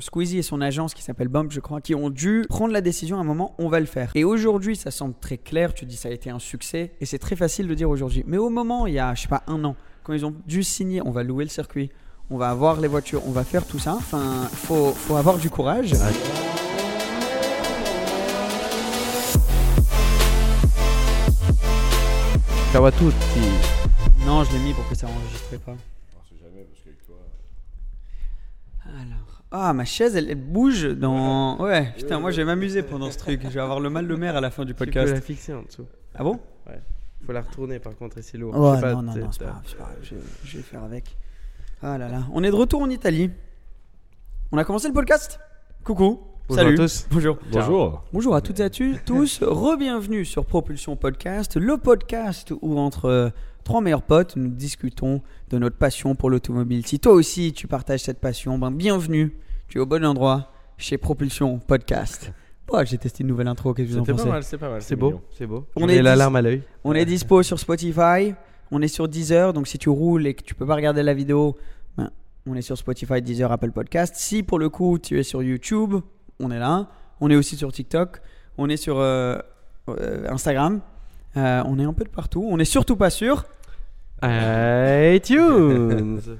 Squeezie et son agence qui s'appelle Bump, je crois, qui ont dû prendre la décision à un moment, on va le faire. Et aujourd'hui, ça semble très clair, tu dis ça a été un succès, et c'est très facile de dire aujourd'hui. Mais au moment, il y a, je sais pas, un an, quand ils ont dû signer, on va louer le circuit, on va avoir les voitures, on va faire tout ça, enfin, faut, faut avoir du courage. Ciao à tutti. Non, je l'ai mis pour que ça enregistrait pas. Alors, ah, ma chaise, elle, elle bouge dans. Ouais, putain, moi je vais m'amuser pendant ce truc. Je vais avoir le mal de mer à la fin du Tu peux podcast. la fixer en dessous. Ah bon? Faut la retourner par contre, et c'est lourd. Ouais, Je sais pas, non, non, non, c'est pas t'as- grave, c'est pas grave, je, je vais faire avec. Ah là là, on est de retour en Italie. On a commencé le podcast? Coucou. Bonjour Salut. à tous. Bonjour. Bonjour. Bonjour à toutes et à tous. Re-bienvenue sur Propulsion Podcast, le podcast où entre euh, trois meilleurs potes, nous discutons de notre passion pour l'automobile. Si toi aussi tu partages cette passion, ben bienvenue. Tu es au bon endroit chez Propulsion Podcast. Ouais, j'ai testé une nouvelle intro. Qu'est-ce que vous en C'était pensez pas mal, c'est pas mal. C'est beau, c'est beau. On On est est la dix- larme à l'œil. On est dispo sur Spotify, on est sur Deezer, donc si tu roules et que tu peux pas regarder la vidéo, ben, on est sur Spotify, Deezer, Apple Podcast. Si pour le coup tu es sur YouTube, on est là. On est aussi sur TikTok, on est sur euh, euh, Instagram, Euh, on est un peu de partout. On est surtout pas sûr. iTunes.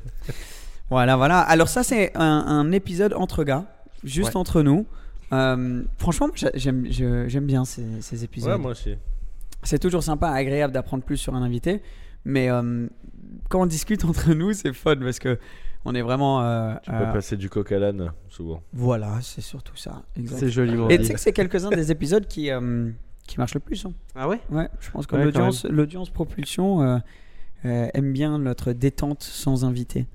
Voilà, voilà. Alors ça c'est un, un épisode entre gars, juste Ouais. entre nous. Euh, franchement, moi, j'a- j'aime je- j'aime bien ces, ces épisodes. Ouais, moi aussi. C'est toujours sympa, agréable d'apprendre plus sur un invité. Mais euh, quand on discute entre nous, c'est fun parce que on est vraiment. euh, Tu euh, peux passer du coq à l'âne, souvent. Voilà, c'est surtout ça. exact. c'est joliment Et tu dit. sais que c'est quelques-uns des épisodes qui, euh, qui marchent le plus. hein. Ah ouais? Ouais, je pense que Ouais, l'audience, l'audience propulsion euh, euh, aime bien notre détente sans invité.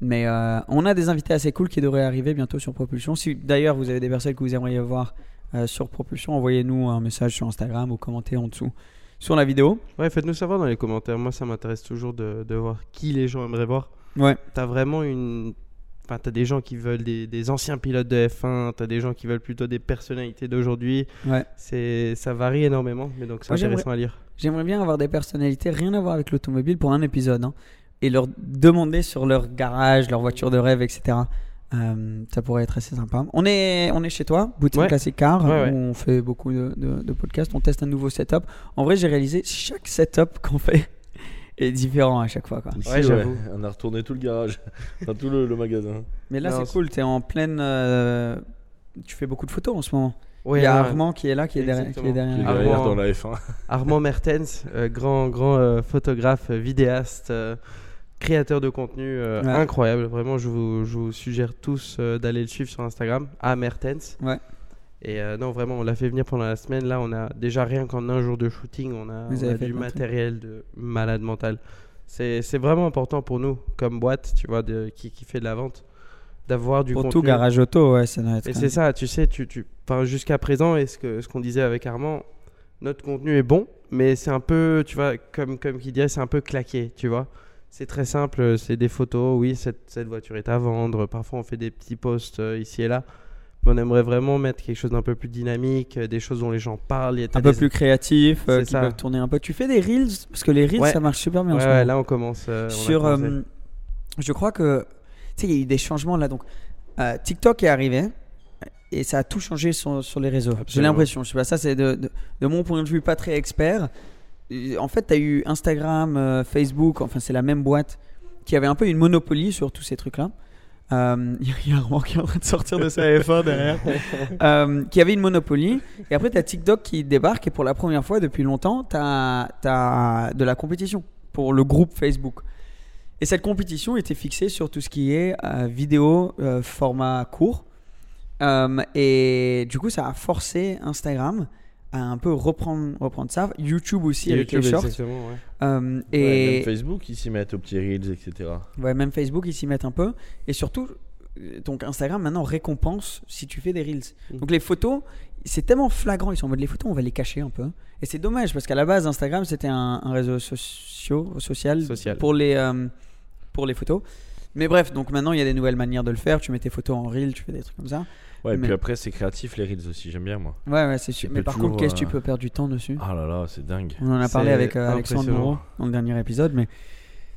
Mais euh, on a des invités assez cool qui devraient arriver bientôt sur Propulsion. Si d'ailleurs vous avez des personnes que vous aimeriez voir euh, sur Propulsion, envoyez-nous un message sur Instagram ou commentez en dessous sur la vidéo. Ouais, faites-nous savoir dans les commentaires. Moi, ça m'intéresse toujours de, de voir qui les gens aimeraient voir. Ouais. T'as vraiment une. Enfin, t'as des gens qui veulent des, des anciens pilotes de F1, t'as des gens qui veulent plutôt des personnalités d'aujourd'hui. Ouais. C'est, ça varie énormément, mais donc c'est intéressant à lire. J'aimerais bien avoir des personnalités rien à voir avec l'automobile pour un épisode hein, et leur demander sur leur garage, leur voiture de rêve, etc. Euh, ça pourrait être assez sympa. On est, on est chez toi, boutique Ouais. Classic Car, Ouais, ouais. où on fait beaucoup de, de- de podcasts, on teste un nouveau setup. En vrai, j'ai réalisé chaque setup qu'on fait est différent à chaque fois. Quoi. Ici, Ouais, ouais, j'avoue. on a retourné tout le garage, enfin tout le, le magasin. Mais là, c'est cool, tu es en pleine. euh, tu fais beaucoup de photos en ce moment. Ouais, Il y a ouais. Armand qui est là, qui est derrière. Qui est derrière. Qui est derrière bon. dans la F1. Armand Mertens, euh, grand, grand euh, photographe, vidéaste, euh, créateur de contenu euh, Ouais. incroyable. Vraiment, je vous, je vous suggère tous euh, d'aller le suivre sur Instagram, à Mertens. Ouais. Et euh, non, vraiment, on l'a fait venir pendant la semaine. Là, on a déjà rien qu'en un jour de shooting, on a, on du matériel de malade mental. C'est vraiment important pour nous, comme boîte, tu vois, de, qui, qui fait de la vente, d'avoir du Pour contenu. tout garage auto, ouais, ça doit être. Et c'est ça, tu sais, tu, tu, enfin, jusqu'à présent, et ce que- ce qu'on disait avec Armand, notre contenu est bon, mais c'est un peu, tu vois, comme, comme qui dirait, c'est un peu claqué, tu vois. C'est très simple, c'est des photos, oui, cette, cette voiture est à vendre, parfois on fait des petits posts euh, ici et là, mais on aimerait vraiment mettre quelque chose d'un peu plus dynamique, euh, des choses dont les gens parlent. il y a- t'as Un peu des- plus créatif, euh, qui ça. peuvent tourner un peu. Tu fais des reels Parce que les reels, Ouais. ça marche super bien en Ouais, ce ouais, moment. là on commence. euh, sur je crois que tu sais il y a eu des changements là donc TikTok est arrivé et ça a tout changé sur, sur les réseaux j'ai l'impression je sais pas ça c'est de, de, de mon point de vue pas très expert en fait tu as eu Instagram euh, Facebook enfin c'est la même boîte qui avait un peu une monopolie sur tous ces trucs-là. Euh, Il y a un Armand qui est en train de sortir de sa F1 derrière. Euh, qui avait une monopolie. Et après, tu as TikTok qui débarque et pour la première fois depuis longtemps, tu as, de la compétition pour le groupe Facebook. Et cette compétition était fixée sur tout ce qui est euh, vidéo format court. Et du coup, ça a forcé Instagram à un peu reprendre, reprendre ça. YouTube aussi avec YouTube, les shorts. ouais. Euh, Ouais, et même Facebook, ils s'y mettent aux petits reels, etc. Ouais, même Facebook, ils s'y mettent un peu. Et surtout, euh, donc Instagram maintenant récompense si tu fais des reels. Mm. Donc les photos, c'est tellement flagrant. Ils sont en mode les photos, on va les cacher un peu. Et c'est dommage parce qu'à la base, Instagram, c'était un, un réseau socio, social, Social. Pour, les, euh, pour les photos. Mais bref, donc maintenant, il y a des nouvelles manières de le faire. Tu mets tes photos en reel, tu fais des trucs comme ça. Ouais, et Mais- puis après, c'est créatif les reels aussi, j'aime bien moi. Ouais, ouais, c'est sûr. Mais par toujours, contre, qu'est-ce que tu euh, peux perdre du temps dessus? Ah là là, c'est dingue. On en a parlé avec euh, Alexandre. Moreau dans le dernier épisode. Mais,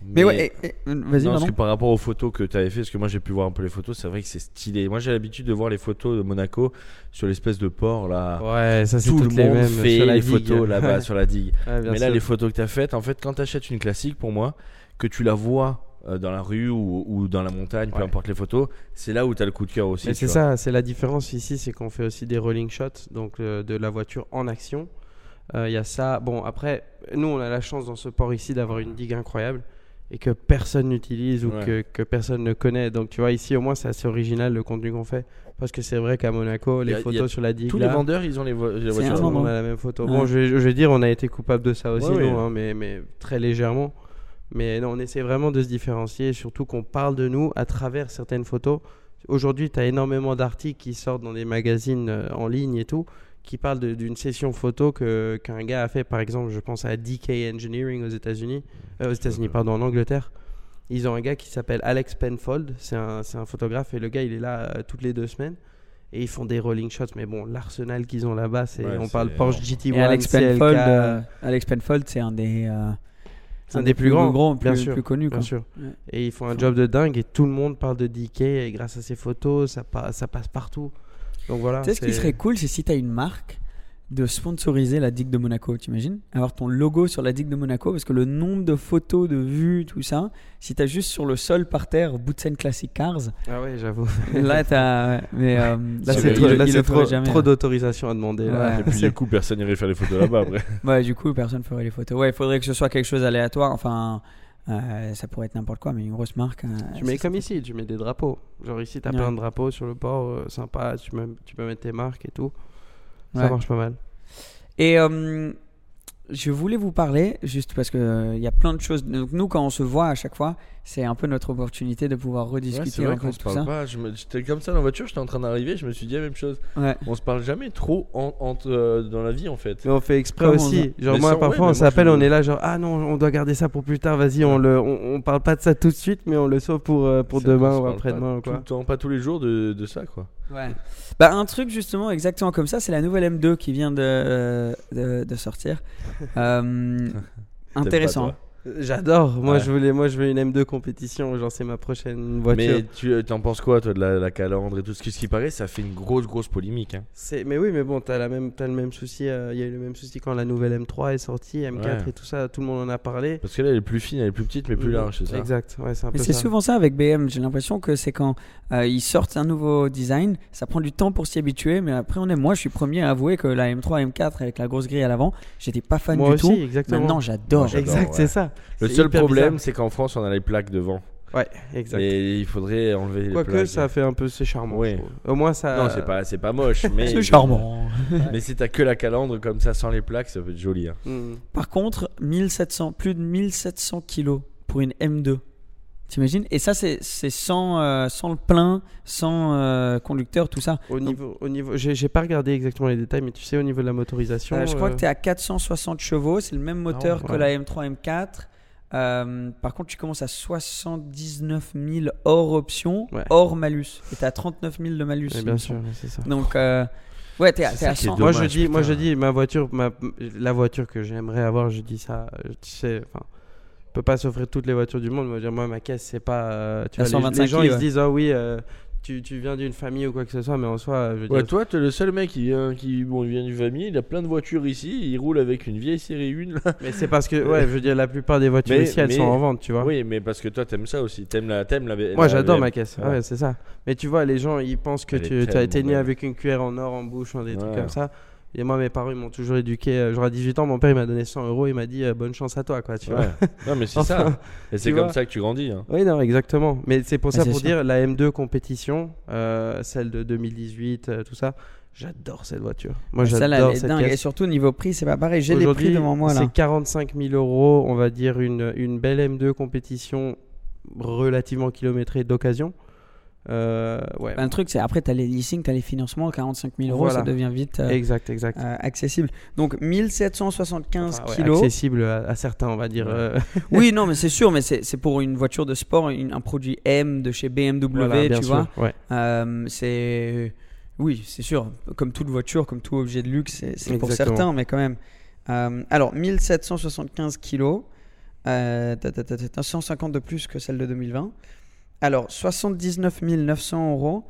mais, ouais, et- et- vas-y, Non, parce que par rapport aux photos que tu avais fait, parce que moi j'ai pu voir un peu les photos, c'est vrai que c'est stylé. Moi j'ai l'habitude de voir les photos de Monaco sur l'espèce de port là. Ouais, ça c'est Tout le les monde mêmes fait sur la les digue. photos là-bas sur la digue. Ouais, Mais là, les photos que tu as faites, en fait, quand tu achètes une classique, pour moi, que tu la vois euh, dans la rue ou, ou dans la montagne, peu Ouais. importe les photos, c'est là où tu as le coup de cœur aussi. C'est ça, c'est la différence ici, c'est qu'on fait aussi des rolling shots, donc euh, de la voiture en action. Euh, Il y a ça. Bon, après, nous, on a la chance dans ce port ici d'avoir une digue incroyable et que personne n'utilise ou Ouais. que, que personne ne connaît. Donc, tu vois, ici, au moins, c'est assez original le contenu qu'on fait. Parce que c'est vrai qu'à Monaco, les a- photos sur la digue. Tous là, les vendeurs, ils ont les, vo- les C'est voitures. on a la même photo. Ouais. Bon, je vais, je vais dire, on a été coupable de ça aussi, Ouais, nous, ouais. hein, mais, mais très légèrement. Mais non, on essaie vraiment de se différencier, surtout qu'on parle de nous à travers certaines photos. Aujourd'hui, tu as énormément d'articles qui sortent dans des magazines euh, en ligne et tout, qui parlent d'une session photo que- qu'un gars a fait, par exemple, je pense à DK Engineering aux États-Unis, euh, aux États-Unis, pardon, en Angleterre. Ils ont un gars qui s'appelle Alex Penfold, c'est un, c'est un photographe, et le gars, il est là euh, toutes les deux semaines. Et ils font des rolling shots, mais bon, l'arsenal qu'ils ont là-bas, c'est Ouais, on parle Porsche GT1, Et Alex Penfold, euh, Alex Penfold, c'est un des, euh, C'est un des plus grands, bien sûr, plus connus. bien Quoi. sûr. Ouais. Et ils font un job de dingue et tout le monde parle de DK et grâce à ces photos, ça, pa- ça passe partout. Donc voilà. Tu sais, ce qui serait cool, c'est si tu as une marque de sponsoriser la digue de Monaco, t'imagines? Avoir ton logo sur la digue de Monaco, parce que le nombre de photos, de vues, tout ça, si tu as juste sur le sol par terre, bout de scène classique Cars, Ah ouais, j'avoue. là, t'as. Mais euh, Là, C'est trop, là, trop, trop là. d'autorisation à demander. Là. Ouais. Et puis du coup, personne n'irait faire les photos là-bas après. Ouais, du coup, personne ferait les photos. Ouais, il faudrait que ce soit quelque chose d'aléatoire. Enfin, euh, ça pourrait être n'importe quoi, mais une grosse marque. euh, Tu mets comme ici, tu mets des drapeaux. Genre ici, t'as Ouais. plein de drapeaux sur le port, euh, sympa. Tu, mets- tu peux mettre tes marques et tout. Ça Ouais. marche pas mal. Et euh, je voulais vous parler, juste parce qu'il y a plein de choses. Donc, nous, quand on se voit à chaque fois, c'est un peu notre opportunité de pouvoir Ouais, rediscuter c'est vrai un peu qu'on de se tout parle ça. pas. Je me- J'étais comme ça dans la voiture, j'étais en train d'arriver, je me suis dit la même chose. Ouais. On se parle jamais trop en, euh, dans la vie en fait. Mais on fait exprès Comment aussi. Genre Mais moi, ouais, parfois, on s'appelle, je- on est là, genre ah non, on doit garder ça pour plus tard. Vas-y, on le, on, on parle pas de ça tout de suite, mais on le sauve pour euh, pour demain ou après-demain pas ou Tout quoi. le temps, pas tous les jours de, de ça quoi. Ouais. Bah, un truc justement exactement comme ça, c'est la nouvelle M2 qui vient de, de, de sortir. Euh, intéressant. J'adore. Moi, Ouais. je voulais, moi, je veux une M2 compétition. Genre, c'est ma prochaine voiture. Mais tu euh, t'en penses quoi toi de la, la calandre et tout ce qui, ce qui paraît Ça fait une grosse grosse polémique. Hein. C'est, mais oui, mais bon, t'as la même, t'as le même souci. euh, Il y a eu le même souci quand la nouvelle M3 est sortie, M4 Ouais. et tout ça. Tout le monde en a parlé. Parce que là elle est plus fine, elle est plus petite mais plus large, c'est ça Exact. Ouais, c'est un Mais peu c'est ça. souvent ça avec BM. J'ai l'impression que c'est quand euh, ils sortent un nouveau design, ça prend du temps pour s'y habituer, mais après on est. Moi, je suis premier à avouer que la M3, M4 avec la grosse grille à l'avant, j'étais pas fan Moi du aussi, tout. exactement. Maintenant, j'adore. Exact, ouais. c'est ça. Le seul problème c'est qu'en France on a les plaques devant. Ouais, exact. Et il faudrait enlever les Quoique, plaques. ça fait un peu, c'est charmant. Trouve. Au moins, ça. Non, c'est pas, c'est pas moche, mais. C'est charmant. Mais si t'as que la calandre comme ça sans les plaques, ça peut être joli. Hein. Hmm. Par contre, 1700, plus de 1700 kilos pour une M2. T'imagines? Et ça, c'est sans, euh, sans le plein, sans euh, conducteur, tout ça. Au Donc- niveau, au niveau, j'ai, pas regardé exactement les détails, mais tu sais, au niveau de la motorisation. Euh, je crois que tu es à 460 chevaux, c'est le même moteur ouais. que la M3 M4. Euh, par contre, tu commences à 79 000 hors option, Ouais. hors malus. Et tu à 39 000 de malus. bien sûr, c'est ça. Donc, ouais, es, ça à qui est 100. dommage. moi je dis, moi je dis, ma voiture, ma, la voiture que j'aimerais avoir, je dis ça, tu sais, enfin, peut pas s'offrir toutes les voitures du monde. Moi, je veux dire, moi ma caisse c'est pas, euh, tu La vois, les- 125 les, gens ils ouais. se disent ah oui, euh, tu, tu viens d'une famille ou quoi que ce soit, mais en soi, je veux Ouais, dire, toi, t'es le seul mec qui vient, qui, bon, il vient du famille, il a plein de voitures ici, il roule avec une vieille série 1 là. mais c'est parce que, ouais, je veux dire, la plupart des voitures Mais- ici, elles mais- sont en vente, tu vois. Oui, mais parce que toi, t'aimes ça aussi, t'aimes la, t'aimes la. Moi, j'adore ma caisse. Ouais. Ouais, c'est ça. Mais tu vois, les gens, ils pensent que Elle tu as été né avec une cuillère en or en bouche, ou des trucs comme ça. Et moi, mes parents, ils m'ont toujours éduqué. euh, Genre à 18 ans, mon père, il m'a donné 100 euros. Il m'a dit euh, bonne chance à toi, quoi. Tu vois. Non, mais c'est Enfin, ça. Et c'est comme ça que tu grandis. hein. Oui, non, exactement. Mais c'est pour Ah, ça, pour sûr. dire, la M2 compétition, euh, celle de 2018, euh, tout ça, j'adore cette voiture. Moi, Celle-là, j'adore cette dingue. Et surtout, niveau prix, c'est pas pareil. J'ai les prix devant moi là. c'est 45 000 euros, on va dire, une, une belle M2 compétition relativement kilométrée d'occasion. Euh, ouais, le truc, c'est après, tu as les leasing, tu as les financements, 45 000 euros, Voilà. ça devient vite euh, exact, exact. euh, accessible. Donc 1775 Enfin, ouais, kilos. accessible à, à certains, on va dire. Euh, oui, non, mais c'est sûr, mais c'est pour une voiture de sport, une- un produit M de chez BMW, voilà, tu sûr, vois. ouais. Euh, c'est. Oui, c'est sûr. Comme toute voiture, comme tout objet de luxe, c'est pour certains, mais quand même. Euh, alors, 1775 kilos, euh, ta, ta, ta, ta, ta, 150 de plus que celle de 2020. Alors, 79 900 euros.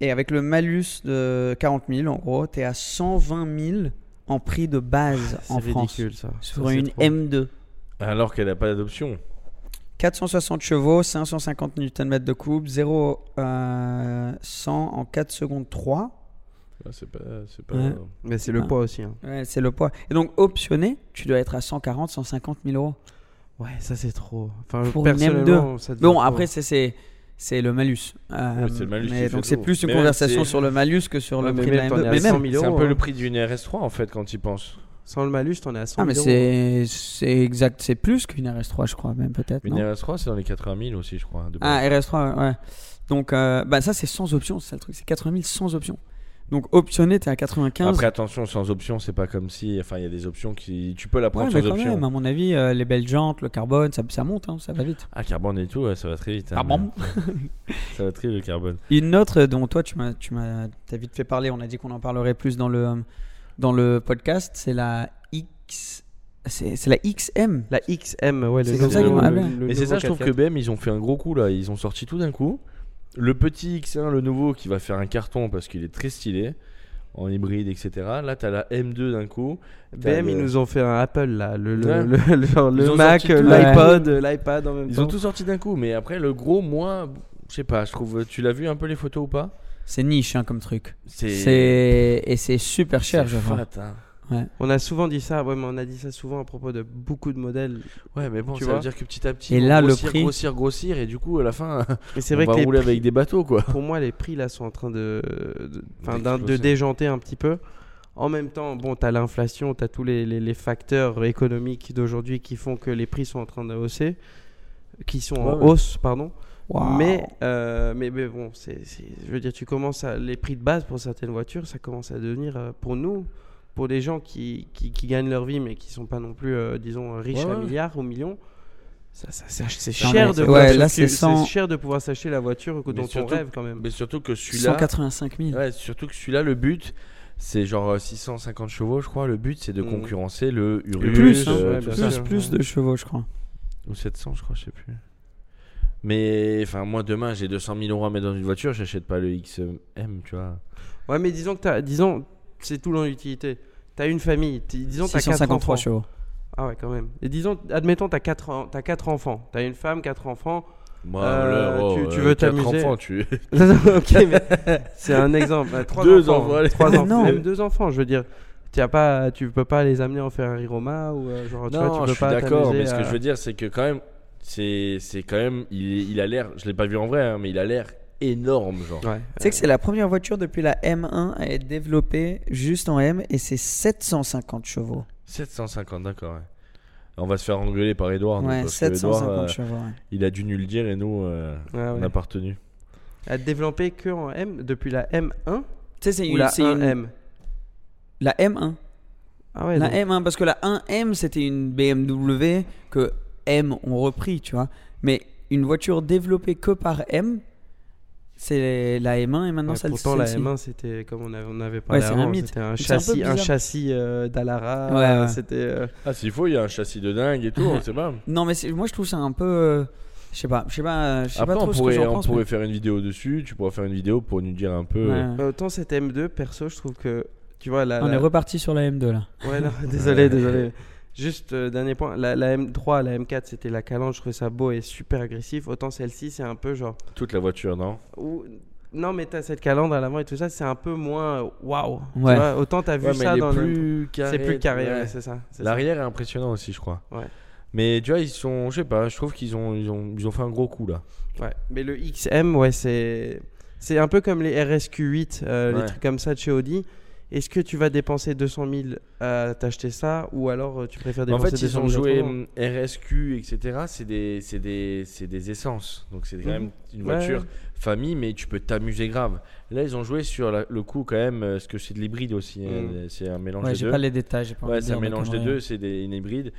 Et avec le malus de 40 000, en gros, tu es à 120 000 en prix de base en C'est France. ridicule ça. Sur Ça, c'est une trop. M2. Alors qu'elle n'a pas d'adoption. 460 chevaux, 550 Nm de coupe, 0 euh, 100 en 4 secondes 3. Ah, C'est pas. C'est pas... Ouais. Mais c'est le Ah. poids aussi. hein. Ouais, c'est le poids. Et donc, optionné, tu dois être à 140, 150 000 euros. Ouais, ça c'est trop. Enfin, Pour une personnellement, ça Bon, trop. après, c'est- c'est le malus. Euh, Ouais, c'est le malus mais donc, c'est plus une Mais conversation sur le malus que sur Ouais, le mais prix de la même, t'en es M2. à Mais 100 même. 000 C'est un peu hein. le prix d'une RS3 en fait quand tu y penses. Sans le malus, t'en es à 100 Ah, 000 mais euros. c'est exact. C'est plus qu'une RS3, je crois, même peut-être. Une non RS3 c'est dans les 80 000 aussi je crois. de Ah, base. RS3, ouais. Donc, euh, bah, ça, c'est sans option, c'est ça le truc. C'est 80 000 sans option. Donc, optionné, t'es à 95. Après attention sans option c'est pas comme si. Enfin il y a des options qui. Tu peux la ouais, prendre mais sans quand option. même, à mon avis, euh, les belles jantes, le carbone, ça, ça monte, hein, ça va vite. Ah carbone et tout ouais, ça va très vite. hein, Carbone. mais- ça va très vite le carbone. Une autre dont toi, tu m'as, tu m'as, t'as vite fait parler. On a dit qu'on en parlerait plus dans le, dans le podcast. C'est la X, c'est, la XM. La XM, ouais, le C'est comme ça qu'ils m'ont appelé. Mais c'est ça je trouve 4x4. que BM ils ont fait un gros coup là. Ils ont sorti tout d'un coup. Le petit X1 le nouveau qui va faire un carton parce qu'il est très stylé. En hybride, etc. Là, t'as la M2 d'un coup. BM, le- ils nous ont fait un Apple là, le, le, Ouais. le, le- genre, Ils le ont Mac, tout. l'iPod, l'iPad en même Ils temps. ont tout sorti d'un coup, mais après le gros, moi, je sais pas, je trouve. Tu l'as vu un peu les photos ou pas? C'est niche hein, comme truc. C'est et c'est super cher, je crois. fat, hein. On a souvent dit ça, ouais, mais on a dit ça souvent à propos de beaucoup de modèles. Ouais, mais bon, Tu ça vois veut dire que petit à petit, Et vont là, le grossir, prix- grossir, grossir, et du coup, à la fin, Mais c'est on vrai va que rouler prix- avec des bateaux, quoi. pour moi, les prix là sont en train de, de, de déjanter un petit peu. En même temps, bon, tu as l'inflation, tu as tous les, les- les facteurs économiques d'aujourd'hui qui font que les prix sont en train de hausser, qui sont en Ouais, hausse, pardon. Mais, euh, mais, mais bon, c'est, c'est- je veux dire, tu commences à. Les prix de base pour certaines voitures, ça commence à devenir, euh, pour nous, pour des gens qui, qui, qui gagnent leur vie, mais qui sont pas non plus, euh, disons, riches Ouais, à milliards ou millions. Ça, ça- ça- c'est cher de ouais, pouvoir là, s'acheter- c'est cher de pouvoir s'acheter la voiture Mais dont on surtout- rêve quand même. Mais surtout que celui-là. 185 000. Ouais, surtout que celui-là, le but, c'est genre euh, 650 chevaux, je crois. Le but, c'est de Mhm. concurrencer le Urus. Plus, hein, euh, plus de chevaux, je crois. Ou 700, je crois, je sais plus. Mais enfin, moi, demain, j'ai 200 000 euros à mettre dans une voiture, j'achète pas le XM, tu vois. Ouais, mais disons que t'as, disons, c'est tout l'utilité. T'as une famille, disons t'as 4 enfants. 653 chevaux. Ah ouais, quand même. Et disons, admettons, t'as 4 an- t'as quatre enfants. T'as une femme, 4 enfants. Moi, Euh, oh, tu- tu euh, veux quatre t'amuser enfants, tu. ok, mais c'est un exemple. Euh, Trois Deux enfants. enfants, allez. Trois enfants. non. Même deux enfants, je veux dire. Tu as pas, tu peux pas les amener en Ferrari Roma ou euh, genre, tu vois, tu Non, peux je suis pas d'accord, mais ce que à- je veux dire, c'est que quand même, c'est c'est quand même, il, il a l'air, je l'ai pas vu en vrai, hein, mais il a l'air énorme, genre. Ouais. Tu sais que c'est la première voiture depuis la M1 à être développée juste en M et c'est 750 chevaux. 750, d'accord. ouais. On va se faire engueuler par Edouard. Ouais, parce que Edouard, 750 euh, chevaux. ouais. il a dû nous le dire et nous, euh, Ouais, ouais. on n'a pas retenu. À développer que en M depuis la M1 Tu sais, c'est ou une, la c'est une- 1M. la M1. Ah ouais. La donc- M1, parce que la 1M, c'était une BMW que M ont repris, tu vois. Mais une voiture développée que par M, c'est la M1 et maintenant Ouais, celle pourtant la celle-ci. M1 c'était comme on avait, on avait parlé un avant, c'était un châssis, un châssis euh, d'Alara. Ouais, ouais. C'était. euh, Ah, s'il faut, il y a un châssis de dingue et tout, on sait pas. Non, mais moi je trouve ça un peu. euh, Je sais pas, je sais pas, je sais Après, pas trop on ce que pourrait, on pense. pourrait mais- faire une vidéo dessus. Tu pourras faire une vidéo pour nous dire un peu. Ouais. Euh, Autant cette M2, perso, je trouve que. Tu vois, la. On la- est reparti sur la M2 là. Ouais, non, désolé, désolé. Juste, euh, dernier point. La, la M3, la M4, c'était la calandre. Je trouvais ça beau et super agressif. Autant celle-ci, c'est un peu genre. Toute la voiture, non? Ou- Non, mais t'as cette calandre à l'avant et tout ça, c'est un peu moins euh, waouh. Ouais. vois, Autant t'as vu Ouais, ça dans le. plus carré. C'est plus carré, ouais. c'est ça. c'est ça. L'arrière est impressionnant aussi, je crois. Ouais. Mais tu vois, ils sont, je sais pas, je trouve qu'ils ont, ils ont, ils ont fait un gros coup là. Ouais. Mais le XM, ouais, c'est. C'est un peu comme les RSQ8, euh, Ouais. les trucs comme ça de chez Audi. Est-ce que tu vas dépenser 200 000 à t'acheter ça ou alors euh, tu préfères En dépenser fait, ils 200 ont 000 joué RSQ, etc. C'est des, c'est des, c'est des essences. Donc c'est quand Mhm. même une Ouais. voiture famille, mais tu peux t'amuser grave. Là, ils ont joué sur la- le coup quand même, euh, parce que c'est de l'hybride aussi. hein. Mhm. C'est un mélange Ouais, des j'ai deux. pas les détails. j'ai pas Ouais, c'est un mélange des deux. C'est une hybride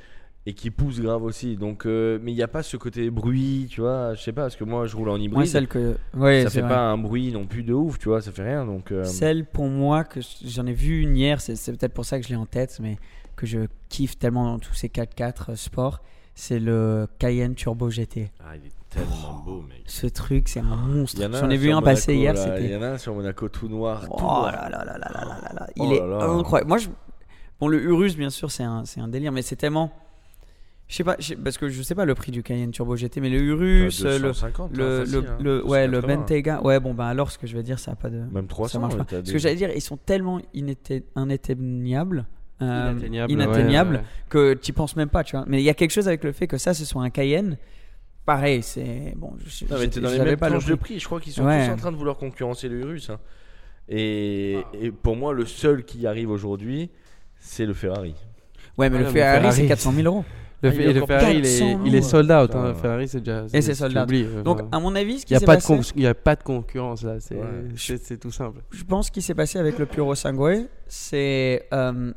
et qui pousse grave aussi. Donc, euh, mais il n'y a pas ce côté bruit, tu vois. Je sais pas, parce que moi je roule en hybride. Moi, celle que... ouais, ça fait pas un bruit non plus de ouf, tu vois, ça fait rien. Donc. Euh, celle pour moi que j'en ai vu une hier, c'est peut-être pour ça que je l'ai en tête, mais que je kiffe tellement dans tous ces 4x4 euh, sports, c'est le Cayenne Turbo GT. Ah, il est tellement beau, mec. Ce truc, c'est un monstre. J'en ai vu un passer hier. Il y en a un sur Monaco tout noir. Oh tout là là là là là là là. Il oh est incroyable. Moi, bon, le Urus, bien sûr, c'est un délire, mais c'est tellement je sais pas, parce que je sais pas le prix du Cayenne Turbo GT, mais le Urus, le, 250, le, hein, le, hein. le- ouais, le 280. Bentayga. Ouais, bon, bah alors, ce que je vais dire, ça a pas de. Même 300. ça marche pas. Ce que j'allais dire, ils sont tellement inatteignables. euh, Inatteignable, inatteignables, ouais, ouais. que tu penses même pas, tu vois. Mais il y a quelque chose avec le fait que ça, ce soit un Cayenne. Pareil, c'est bon. Je, Non, mais je- t'es dans les mêmes pas le tranches de prix. prix. Je crois qu'ils sont Ouais. tous en train de vouloir concurrencer le Urus. hein. Et, et pour moi, le seul qui y arrive aujourd'hui, c'est le Ferrari. Ouais, mais Ouais, le Ferrari, Ferrari, c'est 400 000 euros. Le, Ah, et le Ferrari, il est, 400 il est sold out. hein. Putain. Ferrari, c'est déjà. Et c'est sold out. euh, Donc, à mon avis, ce qui n'y s'est passé, il y a pas de concurrence là. C'est Ouais. tout simple. je pense qu'il s'est passé avec le Puro Sangue, c'est euh,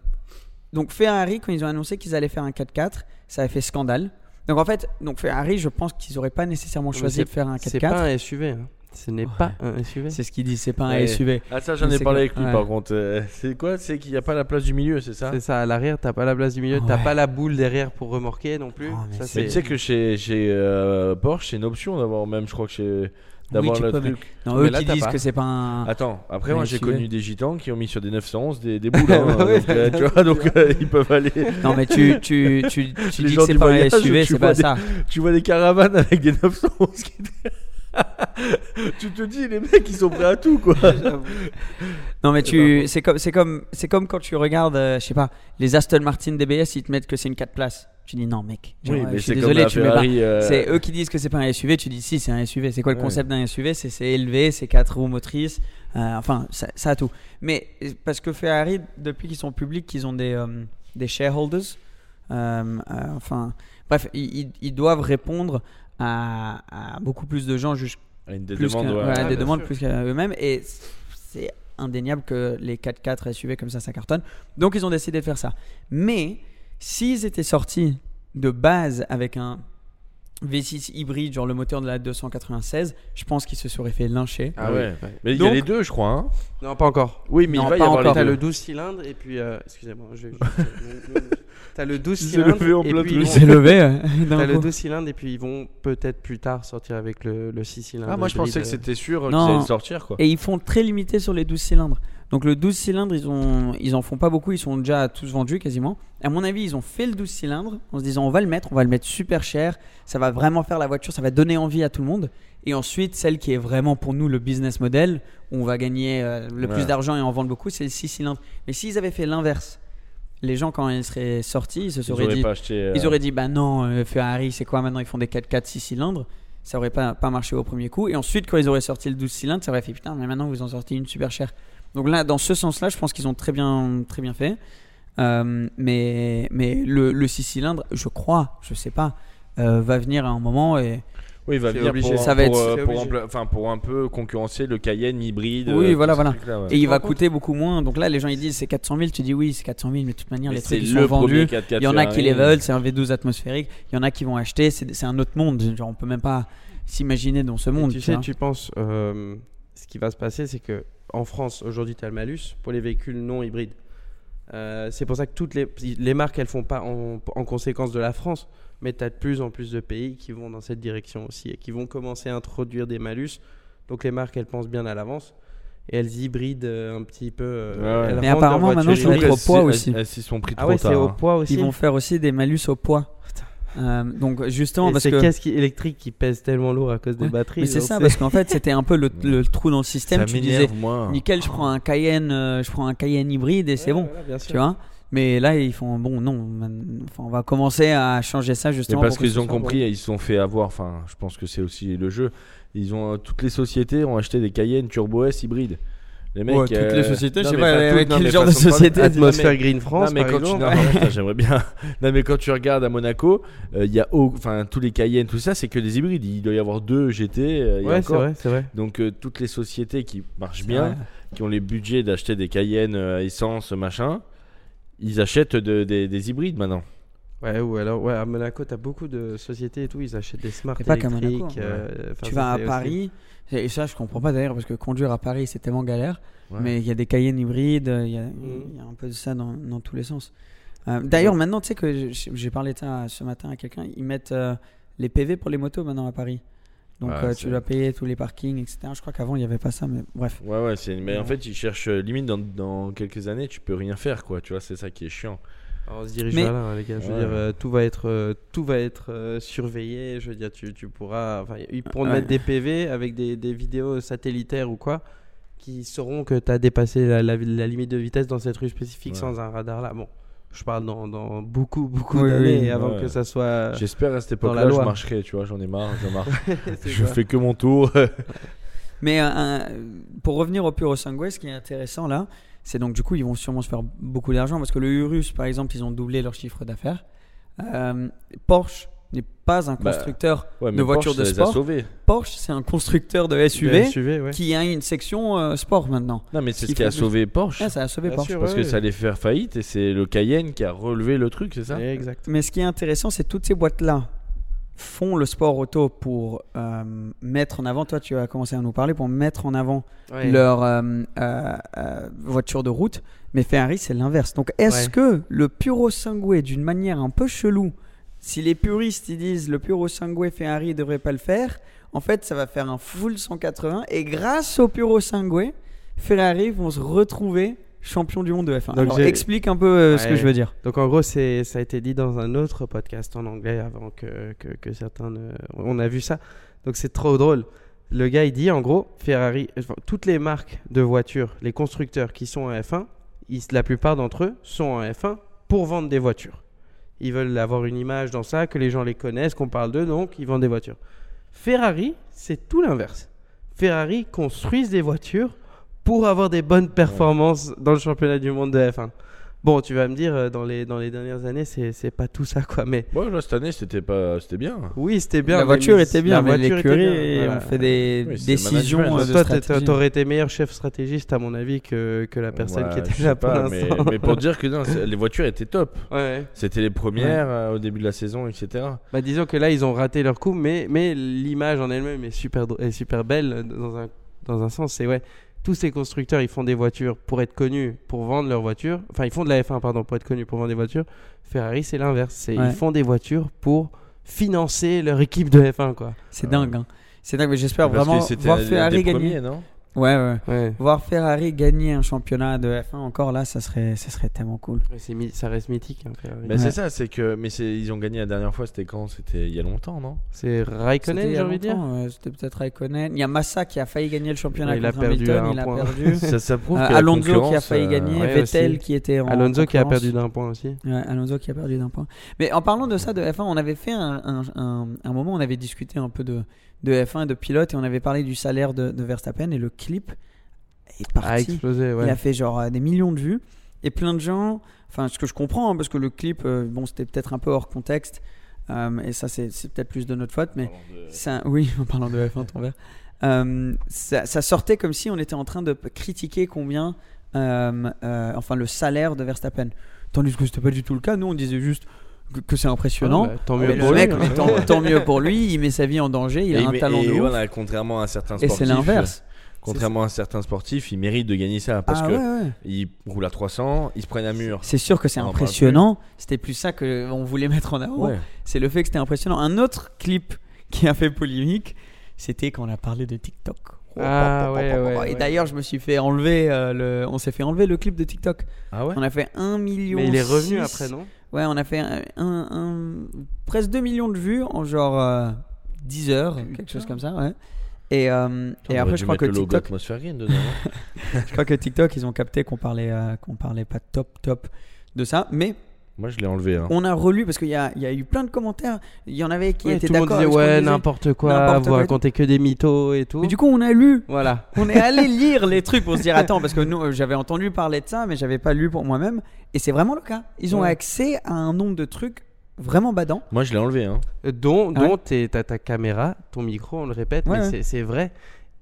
donc Ferrari quand ils ont annoncé qu'ils allaient faire un 4x4, ça a fait scandale. Donc en fait, donc Ferrari, je pense qu'ils auraient pas nécessairement choisi de faire un C'est pas 4x4. un SUV. hein. Ce n'est Ouais. pas un SUV. C'est ce qu'ils disent, c'est pas un Ouais. SUV. Ah, ça, j'en ai parlé que- avec lui ouais. par contre. Euh, C'est quoi? C'est qu'il n'y a pas la place du milieu, c'est ça? C'est ça, à l'arrière, t'as pas la place du milieu, t'as pas la boule derrière pour remorquer non plus. Oh, mais ça, Mais tu sais que chez, chez euh, Porsche, c'est une option d'avoir, même je crois que chez. D'avoir le peux, mais- truc. Non, Mais eux là, qui disent pas. que c'est pas un. Attends, après moi j'ai connu des gitans qui ont mis sur des 911 des, des boules. hein, donc, euh, tu vois, donc euh, ils peuvent aller. Non, mais tu, tu, tu, dis que c'est pas un SUV, c'est vois pas des- ça. Tu vois des caravanes avec des 911 qui. tu te dis, les mecs ils sont prêts à tout quoi. Non, mais C'est tu, c'est comme, c'est comme, c'est comme quand tu regardes, euh, je sais pas, les Aston Martin DBS, ils te mettent que c'est une 4 places. Tu dis non, mec. Genre, Oui, euh, mais je suis désolé, tu mets pas. Ferrari. euh, C'est eux qui disent que c'est pas un SUV, tu dis si, c'est un SUV. C'est quoi le Ouais. concept d'un SUV C'est c'est élevé, c'est 4 roues motrices, euh, enfin, ça, ça a tout. Mais parce que Ferrari, depuis qu'ils sont publics, ils ont des, des shareholders, enfin, bref, ils- ils doivent répondre à, à beaucoup plus de gens, juste Une des plus demandes, qu'à- ouais. ouais, Ah, des bien demandes sûr. plus qu'à eux-mêmes et c'est indéniable que les 4x4 SUV comme ça ça cartonne donc ils ont décidé de faire ça mais s'ils étaient sortis de base avec un V6 hybride genre le moteur de la 296 je pense qu'ils se seraient fait lyncher Ah ouais. Mais il y a les deux, je crois. hein. Non, pas encore. Oui, mais Non, il va y avoir encore. les T'as deux. le 12 cylindres et puis. euh, Excusez-moi, je T'as le 12 s'est cylindres. levé en et plein puis il s'est vont- levé T'as le coup. 12 cylindres et puis ils vont peut-être plus tard sortir avec le, le 6 cylindres. Ah, moi je pensais que c'était sûr qu'ils allaient sortir quoi. Et ils font très limité sur les 12 cylindres. Donc le 12 cylindres, ils, ont, ils en font pas beaucoup, ils sont déjà tous vendus quasiment. À mon avis, ils ont fait le 12 cylindres en se disant on va le mettre, on va le mettre super cher, ça va vraiment faire la voiture, ça va donner envie à tout le monde. Et ensuite, celle qui est vraiment pour nous le business model, où on va gagner euh, le Ouais. plus d'argent et en vendre beaucoup, c'est le 6 cylindres. Mais s'ils avaient fait l'inverse, les gens quand ils seraient sortis, ils se seraient auraient dit, acheté. euh, ils auraient dit bah non, euh, Ferrari c'est quoi maintenant Ils font des 4x4 6 cylindres. Ça aurait pas, pas marché au premier coup. Et ensuite, quand ils auraient sorti le 12 cylindres, ça aurait fait putain, mais maintenant vous en sortez une super chère. Donc là, dans ce sens-là, je pense qu'ils ont très bien, très bien fait. Euh, mais mais le, le 6 cylindres, je crois, je sais pas, euh, va venir à un moment et. Oui, il va venir obligé. pour, Ça va pour, être- euh, pour rempla- enfin, pour un peu concurrencer le Cayenne hybride. Oui, euh, voilà, voilà. ouais. Et il va coûter beaucoup moins. Donc là, les gens ils disent c'est 400 000. Tu dis oui, c'est 400 000, mais de toute manière, Mais les c'est trucs ils le sont premier vendus. 4x4 Il y en a qui les veulent, c'est un V12 atmosphérique. Il y en a qui vont acheter, c'est un autre monde. Genre, on peut même pas s'imaginer dans ce Et monde. tu tu sais, vois. tu penses, euh, ce qui va se passer, c'est que en France, aujourd'hui, tu as le malus pour les véhicules non hybrides. Euh, c'est pour ça que toutes les, les marques, elles font pas en, en conséquence de la France. Mais tu as de plus en plus de pays qui vont dans cette direction aussi et qui vont commencer à introduire des malus. Donc les marques, elles pensent bien à l'avance et elles hybrident euh, un petit peu. euh, Ouais, ouais. Mais apparemment, maintenant, c'est au poids aussi. Elles s'y sont pris Ah trop ouais, c'est tard. au hein. poids aussi. Ils vont faire aussi des malus au poids. Euh, donc justement Et parce ces que casques électriques qui pèsent tellement lourd à cause des Ouais, batteries. mais c'est ça parce qu'en fait c'était un peu le, le trou dans le système. Ça tu disais moi. nickel, je prends un Cayenne, euh, je prends un Cayenne hybride et c'est bon, voilà, tu vois. Mais là ils font bon non, enfin, on va commencer à changer ça C'est justement. parce pour que qu'ils ont compris, ils se sont fait avoir. Enfin, je pense que c'est aussi le jeu. Ils ont euh, toutes les sociétés ont acheté des Cayenne Turbo S hybrides. Les mecs, Ouais, toutes euh, les sociétés, je non, sais mais pas, toutes, non, quel genre de société. Atmosphère Green France, non, mais par quand exemple. j'aimerais bien. Non, mais quand tu regardes à Monaco, euh, il y a enfin tous les Cayenne, tout ça, c'est que des hybrides. Il doit y avoir deux GT. euh, Ouais, c'est vrai, vrai. Donc euh, toutes les sociétés qui marchent bien, vrai. qui ont les budgets d'acheter des Cayenne euh, essence machin, ils achètent de- des- des hybrides maintenant. Ouais, ou alors, ouais, à Monaco, t'as beaucoup de sociétés et tout, ils achètent des smart Et pas qu'à. Monaco, euh, Tu vas à Paris et ça je comprends pas d'ailleurs parce que conduire à Paris c'est tellement galère. Ouais. Mais il y a des Cayenne hybrides, il y, a- il y a un peu de ça dans, dans tous les sens. Euh, D'ailleurs, maintenant, tu sais que j'ai parlé de ça ce matin à quelqu'un, ils mettent euh, les PV pour les motos maintenant à Paris. Donc euh, tu dois payer tous les parkings, etc. Je crois qu'avant il n'y avait pas ça, mais bref. Ouais, ouais, c'est... mais en fait, ils cherchent limite dans, dans quelques années, tu peux rien faire, quoi. Tu vois, c'est ça qui est chiant. Alors, on se dirige Mais- vers là, hein, les gars. Je veux Ouais. dire, euh, tout va être, euh, tout va être euh, surveillé. Je veux dire, tu, tu pourras. Enfin, ils pourront Ouais. mettre des PV avec des, des vidéos satellitaires ou quoi qui sauront que tu as dépassé la, la- la limite de vitesse dans cette rue spécifique Ouais. sans un radar là. Bon, je parle dans, dans beaucoup, beaucoup Oui, d'années oui, avant ouais. que ça soit. J'espère à cette époque-là, je marcherai, tu vois, j'en ai marre, je marche. Je ça. fais que mon tour. Mais un- pour revenir au Puro Sangue, ce qui est intéressant là, c'est donc du coup ils vont sûrement se faire beaucoup d'argent parce que le Urus, par exemple, ils ont doublé leur chiffre d'affaires. Euh, Porsche n'est pas un Bah, constructeur Ouais, de voitures Porsche, de sport. Porsche, c'est un constructeur de SUV ouais. qui a une section euh, sport maintenant. Non, mais Ce c'est qui ce qui a sauvé Porsche. Ah, ça a sauvé Bien Porsche. sûr, parce ouais, que ouais. ça allait faire faillite et c'est le Cayenne qui a relevé le truc, c'est ça Exact. Mais ce qui est intéressant, c'est toutes ces boîtes-là font le sport auto pour euh, mettre en avant, toi tu as commencé à nous parler, pour mettre en avant leur euh, euh, euh, voiture de route. Mais Ferrari, c'est l'inverse. Donc est-ce Ouais. que le Puro Sangue, d'une manière un peu chelou, si les puristes ils disent le Puro Sangue Ferrari ne devrait pas le faire, en fait ça va faire un full 180 et grâce au Puro Sangue, Ferrari vont se retrouver champion du monde de F1. Donc Alors j'ai- explique un peu euh, ce que je veux dire. Donc en gros, c'est, ça a été dit dans un autre podcast en anglais avant que, que, que certains... ne- On a vu ça. Donc c'est trop drôle. Le gars, il dit en gros, Ferrari, enfin, toutes les marques de voitures, les constructeurs qui sont en F1, ils- la plupart d'entre eux sont en F1 pour vendre des voitures. Ils veulent avoir une image dans ça, que les gens les connaissent, qu'on parle d'eux, donc ils vendent des voitures. Ferrari, c'est tout l'inverse. Ferrari construisent des voitures pour avoir des bonnes performances dans le championnat du monde de F1. Bon, tu vas me dire, euh, dans les, dans les dernières années, c'est c'est pas tout ça, quoi. Mais Ouais, là, cette année, c'était pas... c'était bien. oui, c'était bien. la voiture mais était bien, la mais voiture était bien, voilà. on fait des Oui, décisions management. euh, de Toi, t'aurais été meilleur chef stratégiste, à mon avis, que, que la personne Ouais, qui était là sais pour pas, mais, l'instant. mais pour dire que non, les voitures étaient top. Ouais. C'était les premières euh, au début de la saison, etc. Bah, disons que là, ils ont raté leur coup, mais, mais l'image en elle-même est super, est super belle dans un, dans un sens. C'est ouais, tous ces constructeurs, ils font des voitures pour être connus, pour vendre leurs voitures. Enfin, ils font de la F1, pardon, pour être connus, pour vendre des voitures. Ferrari, c'est l'inverse. C'est Ouais. Ils font des voitures pour financer leur équipe de F1, quoi. C'est dingue. hein. C'est dingue, mais j'espère vraiment voir un Ferrari gagner. premiers, non? Ouais, ouais. Ouais. Voir Ferrari gagner un championnat de F1 encore là, ça serait, ça serait tellement cool. Ça reste mythique. hein, Ferrari. Mais Ouais. c'est ça, c'est que. Mais ils ont gagné la dernière fois, c'était quand? C'était il y a longtemps, non? C'est Raikkonen, j'ai a envie de dire. longtemps, euh, C'était peut-être Raikkonen. Il y a Massa qui a failli gagner le championnat Ouais, il a perdu Hamilton, à un il a point. perdu. ça, ça prouve Euh, Alonso qui a failli euh, gagner, ouais, Vettel aussi. qui était en Alonso qui a perdu d'un point aussi. Ouais, Alonso qui a perdu d'un point. Mais en parlant de ça, de F1, on avait fait un, un, un- un moment, on avait discuté un peu de, de F1 et de pilote et on avait parlé du salaire de, de Verstappen et le clip est A parti. explosé, ouais. Il a fait genre euh, des millions de vues et plein de gens, enfin ce que je comprends, hein, parce que le clip, euh, bon c'était peut-être un peu hors contexte euh, et ça c'est c'est peut-être plus de notre faute, mais ça, oui, en parlant de F1, ton verre. Euh, ça, ça sortait comme si on était en train de critiquer combien, euh, euh, enfin le salaire de Verstappen. Tandis que c'était pas du tout le cas. Nous, on disait juste que, que c'est impressionnant. Ah, bah, tant Mais mieux le pour lui. mec, hein. tant, tant mieux pour lui. Il met sa vie en danger. Il Et a un met- talent et de ouf. voilà, contrairement à certains Et sportifs. c'est l'inverse. Contrairement à certains sportifs, ils méritent de gagner ça parce Ah que ouais, ouais. ils roulent à 300, ils se prennent un mur. C'est sûr que c'est On impressionnant. C'était plus ça qu'on voulait mettre en avant. Ouais. C'est le fait que c'était impressionnant. Un autre clip qui a fait polémique, c'était quand on a parlé de TikTok. Ah, ouais, ouais, Et d'ailleurs, je me suis fait enlever euh, le. On s'est fait enlever le clip de TikTok. Ah ouais On a fait 1 million. Mais il est revenu six. après, non? Ouais, on a fait un, un- un- presque 2 millions de vues en genre euh, 10 heures, quelque chose comme ça, ouais. Et, euh, et après, je crois, que TikTok, dedans. hein. je crois que TikTok, ils ont capté qu'on parlait, euh, qu'on parlait pas top, top de ça. Mais Moi, je l'ai enlevé. hein. on a relu parce qu'il y a, il y a eu plein de commentaires. Il y en avait qui Ouais, étaient Tout le monde d'accord. disait ce qu'on ouais, disait. n'importe quoi, vous racontez que des mythos et tout. Mais du coup, on a lu. Voilà. On est allé lire les trucs pour se dire attends parce que nous euh, j'avais entendu parler de ça mais j'avais pas lu pour moi-même et c'est vraiment le cas. Ils ont Ouais. accès à un nombre de trucs vraiment badants. Moi, je l'ai enlevé. Hein. Dont, Ah ouais dont t'es- t'as ta caméra, ton micro, on le répète, Ouais, mais ouais. c'est vrai.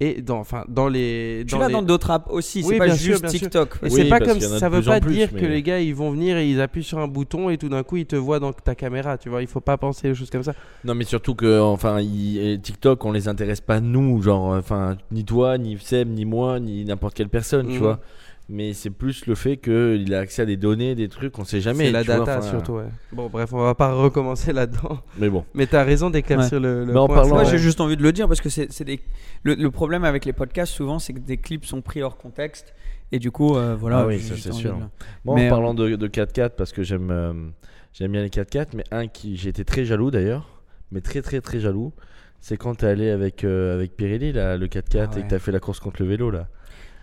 Et dans, enfin, dans les. Tu dans les- dans d'autres apps aussi, c'est pas bien sûr, juste sûr. TikTok. Et Oui, c'est pas comme ça veut pas plus, dire que mais- les gars ils vont venir et ils appuient sur un bouton et tout d'un coup ils te voient dans ta caméra, tu vois. Il faut pas penser aux choses comme ça. Non, mais surtout que, enfin, TikTok, on les intéresse pas nous, genre, enfin, ni toi, ni Seb, ni moi, ni n'importe quelle personne, tu Mhm. vois. Mais c'est plus le fait qu'il a accès à des données, des trucs qu'on sait jamais. C'est la vois, data enfin, surtout, ouais. Bon, bref, on va pas recommencer là-dedans. Mais bon. Mais t'as raison d'éclaircir le, le Mais en point, parlant- Moi j'ai juste envie de le dire parce que c'est des... le, le problème avec les podcasts souvent c'est que des clips sont pris hors contexte et du coup euh, voilà. Ah oui, j'ai ça, c'est sûr. Moi, Mais, en euh, parlant de, de 4x4, parce que j'aime euh, j'aime bien les 4x4, mais un qui j'étais très jaloux d'ailleurs, mais très très très jaloux, c'est quand t'es allé avec, euh, avec Pirelli, là, le 4x4, Ah et ouais. que t'as fait la course contre le vélo, là.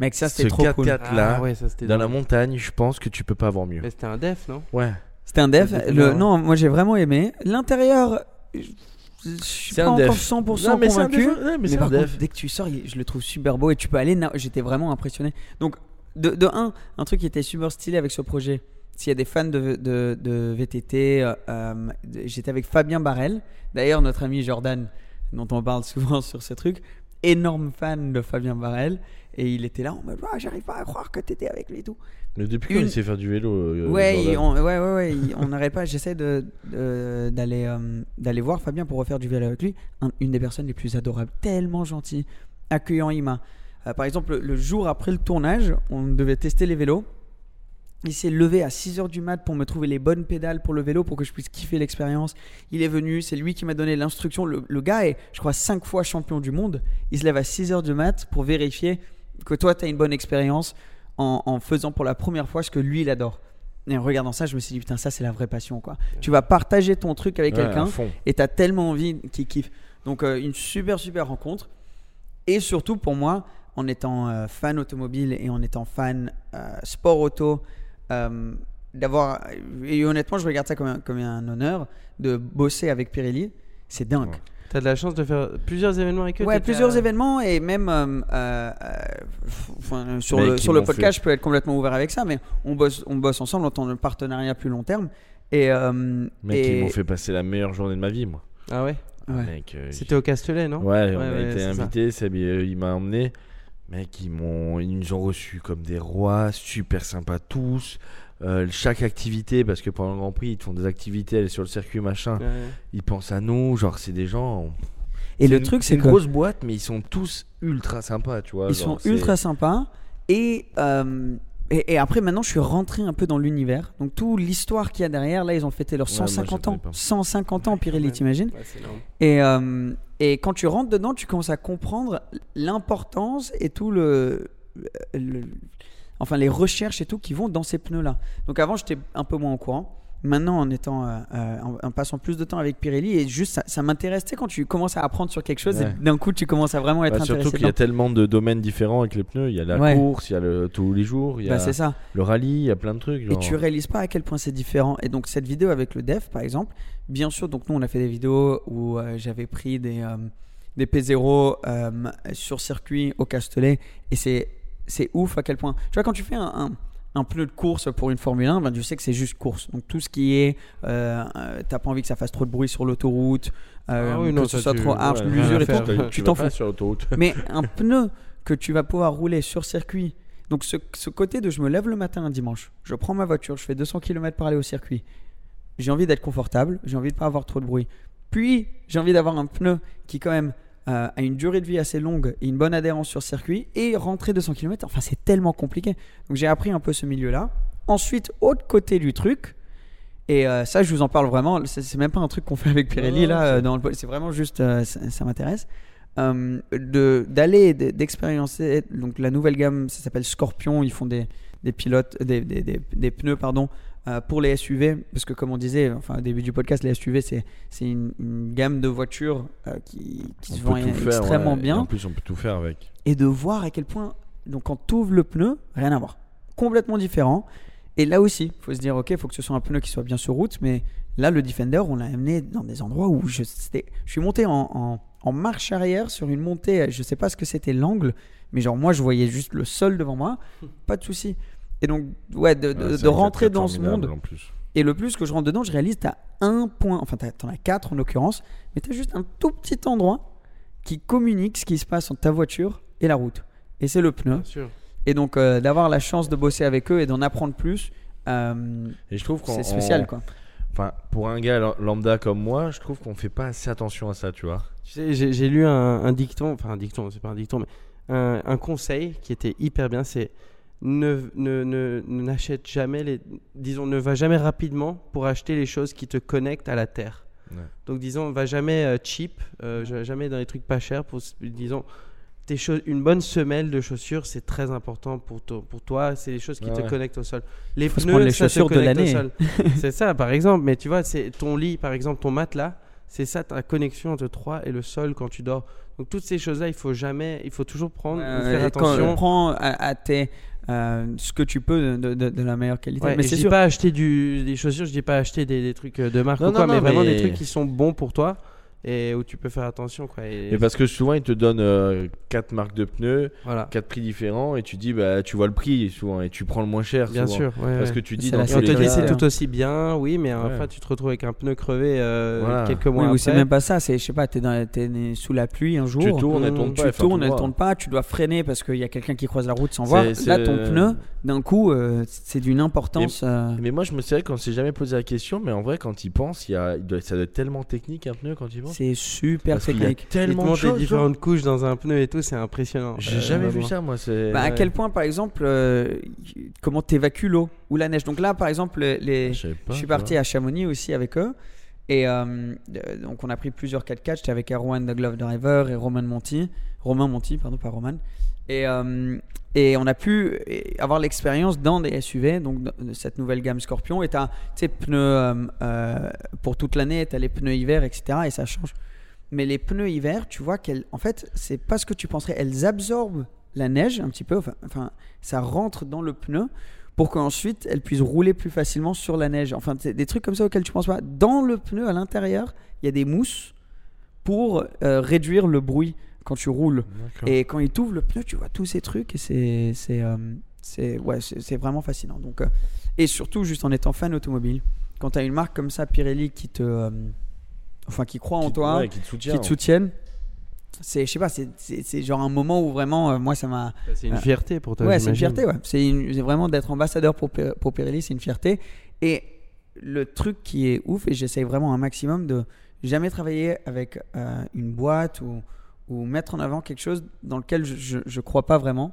Mec ça c'était trop cool. 4x4 là, Ah ouais, ça dans la montagne, je pense que tu peux pas avoir mieux. Mais c'était un def, non? Ouais. C'était un def. Le... Non moi j'ai vraiment aimé. L'intérieur je suis C'est pas un encore def. 100% Non, mais un convaincu. def, ouais, mais Mais, par un contre, dès que tu sors, je le trouve super beau et tu peux aller. na- J'étais vraiment impressionné. Donc, de, de un, un truc qui était super stylé avec ce projet. S'il y a des fans de, de, de VTT, euh, euh, j'étais avec Fabien Barrel. D'ailleurs, notre ami Jordan, dont on parle souvent sur ce truc, énorme fan de Fabien Barrel. Et il était là en mode, Ah, j'arrive pas à croire que t'étais avec lui et tout. Mais depuis quand Une- il sait faire du vélo euh, Ouais, on, ouais, ouais, ouais, il- on n'arrête pas. J'essaie de- d'aller, euh, d'aller voir Fabien pour refaire du vélo avec lui. Un- une des personnes les plus adorables, tellement gentil, accueillant. Il m'a, euh, par exemple, le, le jour après le tournage, on devait tester les vélos. Il s'est levé à 6h du mat pour me trouver les bonnes pédales pour le vélo pour que je puisse kiffer l'expérience. Il est venu, c'est lui qui m'a donné l'instruction. Le, le gars est, je crois, 5 fois champion du monde. Il se lève à 6h du mat pour vérifier que toi, tu as une bonne expérience en, en faisant pour la première fois ce que lui, il adore. Et en regardant ça, je me suis dit, putain, ça, c'est la vraie passion, quoi. Tu vas partager ton truc avec Ouais, quelqu'un et t'as tellement envie qu'il kiffe. Donc, euh, une super, super rencontre. Et surtout, pour moi, en étant euh, fan automobile et en étant fan euh, sport auto, d'avoir. Et honnêtement, je regarde ça comme un, comme un honneur de bosser avec Pirelli. C'est dingue. Ouais. T'as de la chance de faire plusieurs événements avec eux Ouais, plusieurs à- événements et même euh, euh, euh, enfin, sur le, sur le podcast, fait- je peux être complètement ouvert avec ça, mais on bosse, on bosse ensemble en tant que partenariat plus long terme. Et, euh, Mec, et- ils m'ont fait passer la meilleure journée de ma vie, moi. Ah ouais euh, C'était au Castellet, non? Ouais, on Ouais, a ouais, été euh, il m'a emmené. Mec, ils m'ont, ils nous ont reçus comme des rois, super sympas tous. Euh, chaque activité, parce que pendant le Grand Prix, ils te font des activités, aller sur le circuit, machin. Ouais. Ils pensent à nous, genre c'est des gens. et le une- truc, c'est une que grosse boîte, mais ils sont tous ultra sympas, tu vois. ils genre, sont ultra sympas. Et, euh, et, et après, maintenant, je suis rentré un peu dans l'univers. Donc, toute l'histoire qu'il y a derrière, là, ils ont fêté leurs Ouais, moi, 150 ans. connais pas. 150 ans, Pirelli, Ouais. t'imagines. Et, euh, et quand tu rentres dedans, tu commences à comprendre l'importance et tout le, le- Enfin, les recherches et tout qui vont dans ces pneus-là. Donc avant, j'étais un peu moins au courant. Maintenant, en étant, euh, euh, en, en passant plus de temps avec Pirelli, et juste ça, ça m'intéresse, tu sais, quand tu commences à apprendre sur quelque chose, Ouais. et d'un coup, tu commences à vraiment être Bah, surtout intéressé. qu'il y a tellement de domaines différents avec les pneus. Il y a la Ouais. course, il y a le tous les jours, il y Bah, a ça. le rallye, il y a plein de trucs. Et tu réalises pas à quel point c'est différent. Et donc cette vidéo avec le def, par exemple, bien sûr, donc nous on a fait des vidéos où euh, j'avais pris des, des P0 euh, sur circuit au Castellet, et c'est c'est ouf à quel point. Tu vois quand tu fais un, un, un pneu de course pour une Formule 1, ben, tu sais que c'est juste course. Donc tout ce qui est, euh, euh, t'as pas envie que ça fasse trop de bruit sur l'autoroute, euh, Ah oui, que ce soit tu- trop arche, ouais, l'usure et tout, Tu tu t'en fous. sur mais un pneu que tu vas pouvoir rouler sur circuit. Donc ce, ce côté de je me lève le matin un dimanche, je prends ma voiture, je fais 200 km pour aller au circuit. J'ai envie d'être confortable, j'ai envie de pas avoir trop de bruit. Puis j'ai envie d'avoir un pneu qui quand même euh, a une durée de vie assez longue et une bonne adhérence sur circuit et rentrer 200 km, enfin c'est tellement compliqué. Donc j'ai appris un peu ce milieu-là. Ensuite, autre côté du truc, et euh, ça je vous en parle vraiment, c'est même pas un truc qu'on fait avec Pirelli là, c'est- euh, dans le po- c'est vraiment juste, euh, ça, ça m'intéresse. Euh, de- d'aller d'expériencer donc la nouvelle gamme ça s'appelle Scorpion ils font des, des pilotes des, des- des pneus pardon euh, pour les SUV parce que comme on disait enfin au début du podcast les SUV c'est une, une gamme de voitures euh, qui, se vend extrêmement ouais. Et bien En plus, on peut tout faire avec. et de voir à quel point, donc quand tu ouvres le pneu, rien à voir. Complètement différent. Et là aussi, il faut se dire, ok, il faut que ce soit un pneu qui soit bien sur route, mais là, le Defender, on l'a amené dans des endroits où je, je suis monté en, en- en marche arrière sur une montée, je sais pas ce que c'était l'angle, mais genre moi, je voyais juste le sol devant moi, pas de souci. Et donc, ouais, de, de- Ouais, de c'est vrai que rentrer dans ce monde, En plus. et le plus que je rentre dedans, je réalise tu as un point, enfin tu en as quatre en l'occurrence, mais tu as juste un tout petit endroit qui communique ce qui se passe entre ta voiture et la route. Et c'est le pneu. Bien sûr. Et donc euh, d'avoir la chance de bosser avec eux et d'en apprendre plus, euh, Et je trouve qu'on. c'est spécial on- quoi. Enfin, pour un gars lambda comme moi, je trouve qu'on fait pas assez attention à ça, tu vois. Tu sais, j'ai j'ai lu un, un dicton, enfin un dicton, c'est pas un dicton, mais un, un conseil qui était hyper bien, c'est ne ne- ne- ne- n'achète jamais les, disons, ne va jamais rapidement pour acheter les choses qui te connectent à la terre. Ouais. Donc disons, va jamais euh, cheap, euh, ja- jamais dans les trucs pas chers pour, disons, tes choses, une bonne semelle de chaussures, c'est très important pour, to- pour toi. C'est les choses qui Ouais, te connectent au sol. Les Faut pneus, les ça te chaussures de connecte au l'année. sol. c'est ça, par exemple. Mais tu vois, c'est ton lit, par exemple, ton matelas, c'est ça ta connexion entre toi et le sol quand tu dors. Donc toutes ces choses-là, il faut jamais, il faut toujours prendre, Euh, faire et quand- attention. prends à, à tes, euh, ce que tu peux de, de- de la meilleure qualité. Ouais, mais c'est pas acheter du, des chaussures, je dis pas acheter des, des trucs euh, de marque Non, ou quoi, non, mais non, vraiment mais- des trucs qui sont bons pour toi et où tu peux faire attention. Quoi. Et, parce que souvent, ils te donnent euh, quatre marques de pneus, voilà. quatre prix différents, et tu dis, bah, tu vois le prix souvent, et tu prends le moins cher. Bien souvent. sûr. ouais, Parce ouais. que tu dis C'est dans on te dit c'est tout aussi bien, oui, mais enfin Ouais. tu te retrouves avec un pneu crevé euh, Voilà. quelques Oui, mois ou c'est après. même pas ça. C'est, je sais pas, t'es, dans, t'es sous la pluie un jour. Tu tournes, elle tourne tu pas. enfin, tournes, tu elle tourne pas, tu dois freiner parce qu'il y a quelqu'un qui croise la route sans C'est- voir. c'est- Là, ton pneu, d'un coup, euh, c'est d'une importance. euh, Mais moi, je me sais qu'on s'est jamais posé la question, mais en vrai, quand il pense, il y a, il doit- ça doit être tellement technique un pneu quand il pense. C'est super Parce qu'il y a technique. Tellement de choses. différentes couches dans un pneu et tout, c'est impressionnant. J'ai Euh, jamais vu ça, moi. C'est. Bah, À quel point, par exemple, euh, comment t'évacues l'eau ou la neige? Donc là, par exemple, les, Je pas, je suis parti à Chamonix aussi avec eux. Et euh, donc on a pris plusieurs 4x4. J'étais avec Erwan de Glove Driver et Roman Monti. Romain Monti, pardon, pas Roman. Et, euh, et on a pu euh, avoir l'expérience dans des SUV, donc de de cette nouvelle gamme Scorpion. Et tu as pneus euh, euh, pour toute l'année, tu as les pneus hiver, etc. Et ça change. Mais les pneus hiver, tu vois qu'elles, en fait, c'est pas ce que tu penserais. Elles absorbent la neige un petit peu. Enfin, ça rentre dans le pneu pour qu'ensuite elles puissent rouler plus facilement sur la neige. Enfin, des trucs comme ça auxquels tu penses pas. Dans le pneu, à l'intérieur, il y a des mousses pour euh, réduire le bruit quand tu roules. Et quand il t'ouvre le pneu, tu vois tous ces trucs et c'est c'est euh, ouais, c'est vraiment fascinant. Donc euh, et surtout juste en étant fan automobile, quand tu as une marque comme ça Pirelli qui te euh, enfin qui croit en toi, ouais, qui te soutient. qui te soutiennent, c'est je sais pas, c'est genre un moment où vraiment euh, moi ça m'a C'est une fierté pour toi. Ouais, c'est une fierté, ouais. C'est vraiment d'être ambassadeur pour, pour Pirelli, c'est une fierté. Et le truc qui est ouf, et j'essaye vraiment un maximum de jamais travailler avec une boîte ou, ou mettre en avant quelque chose dans lequel je, je crois pas vraiment.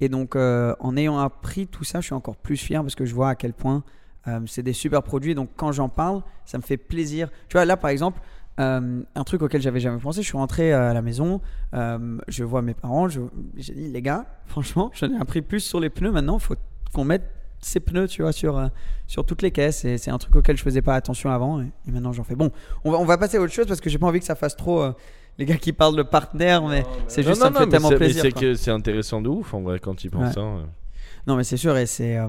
Et donc, euh, en ayant appris tout ça, je suis encore plus fier parce que je vois à quel point euh, c'est des super produits. Donc, quand j'en parle, ça me fait plaisir. Tu vois, là, par exemple, euh, un truc auquel j'avais jamais pensé, je suis rentré à la maison, je vois mes parents, j'ai dit, les gars, franchement, j'en ai appris plus sur les pneus maintenant, il faut qu'on mette ces pneus, tu vois, sur, sur toutes les caisses. Et c'est un truc auquel je faisais pas attention avant. Et, et maintenant, j'en fais. Bon, on va, on va passer à autre chose parce que j'ai pas envie que ça fasse trop les gars qui parlent de partenaire, mais c'est Non, juste, non, ça me non, fait tellement c'est- mais plaisir. c'est quoi. que c'est intéressant de ouf en vrai quand il pense Ouais. ça. euh. Non, mais c'est sûr, et c'est. euh,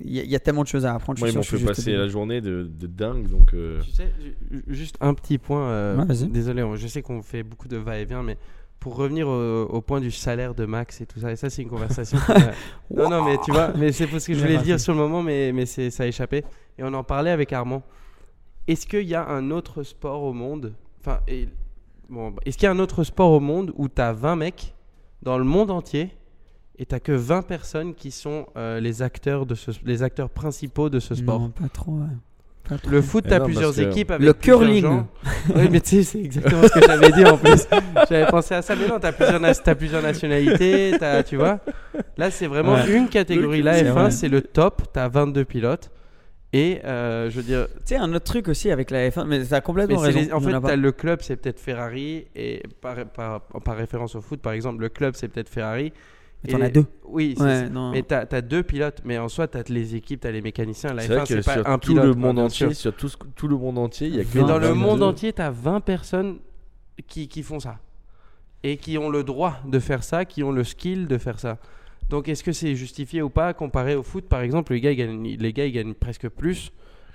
Il y, a- il y a tellement de choses à apprendre. Moi, ils m'ont fait passer la journée de, de dingue, donc. euh, Tu sais, ju- juste un petit point. euh, Ouais, vas-y. désolé, je sais qu'on fait beaucoup de va-et-vient, mais pour revenir au, au point du salaire de Max et tout ça, et ça, c'est une conversation. non, non, mais tu vois, mais c'est parce que je voulais le dire sur le moment, mais, mais c'est- ça a échappé. Et on en parlait avec Armand. Est-ce qu'il y a un autre sport au monde? Enfin, et- bon, bah, est-ce qu'il y a un autre sport au monde où tu as 20 mecs dans le monde entier et tu que 20 personnes qui sont euh, les acteurs de ce, les acteurs principaux de ce sport? Non, pas trop. ouais. Le foot, Eh t'as non, plusieurs équipes avec Le curling. gens. Oui, mais tu sais, c'est exactement ce que j'avais dit en plus. J'avais pensé à ça, mais non, t'as plusieurs, nas- t'as plusieurs nationalités, t'as- tu vois. Là, c'est vraiment Ouais. une catégorie. La C'est vrai. F1, c'est le top. T'as 22 pilotes. Et euh, je veux dire, Tu sais, un autre truc aussi avec la F1, mais t'as mais complètement c'est raison. les- en fait, a t'as le club, c'est peut-être Ferrari. Et par, par, par référence au foot, par exemple, le club, c'est peut-être Ferrari. Mais t'en as deux. Oui, c'est Ouais, ça. non. Mais t'as as deux pilotes, mais en soi, t'as les équipes, t'as les mécaniciens. La C'est vrai F1, que c'est pas sur un tout pilote. le monde entier, sûr. sur tout, ce- tout le monde entier, il y a que Mais dans le 22. monde entier, tu as 20 personnes qui, qui font ça. Et qui ont le droit de faire ça, qui ont le skill de faire ça. Donc est-ce que c'est justifié ou pas comparé au foot par exemple les gars, ils gagnent, les gars ils gagnent presque plus,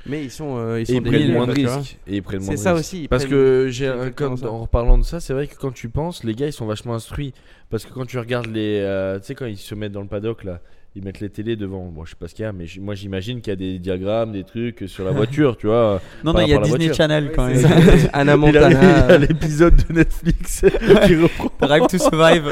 mais ils sont, euh, ils Et sont ils prennent débiles, moins de risques. Et ils prennent C'est moins de ça aussi, Parce que j'ai c'est comme ça. en reparlant de ça, c'est vrai que quand tu penses, les gars ils sont vachement instruits. Parce que quand tu regardes les. euh, tu sais, quand ils se mettent dans le paddock là, ils mettent les télés devant. Bon, je sais pas ce qu'il y a, mais moi j'imagine qu'il y a des diagrammes, des trucs sur la voiture, tu vois. Non, non, il y a Disney voiture. Channel quand C'est même. Anna Il y a- il y a Montana. l'épisode de Netflix qui reprend. Drive to Survive.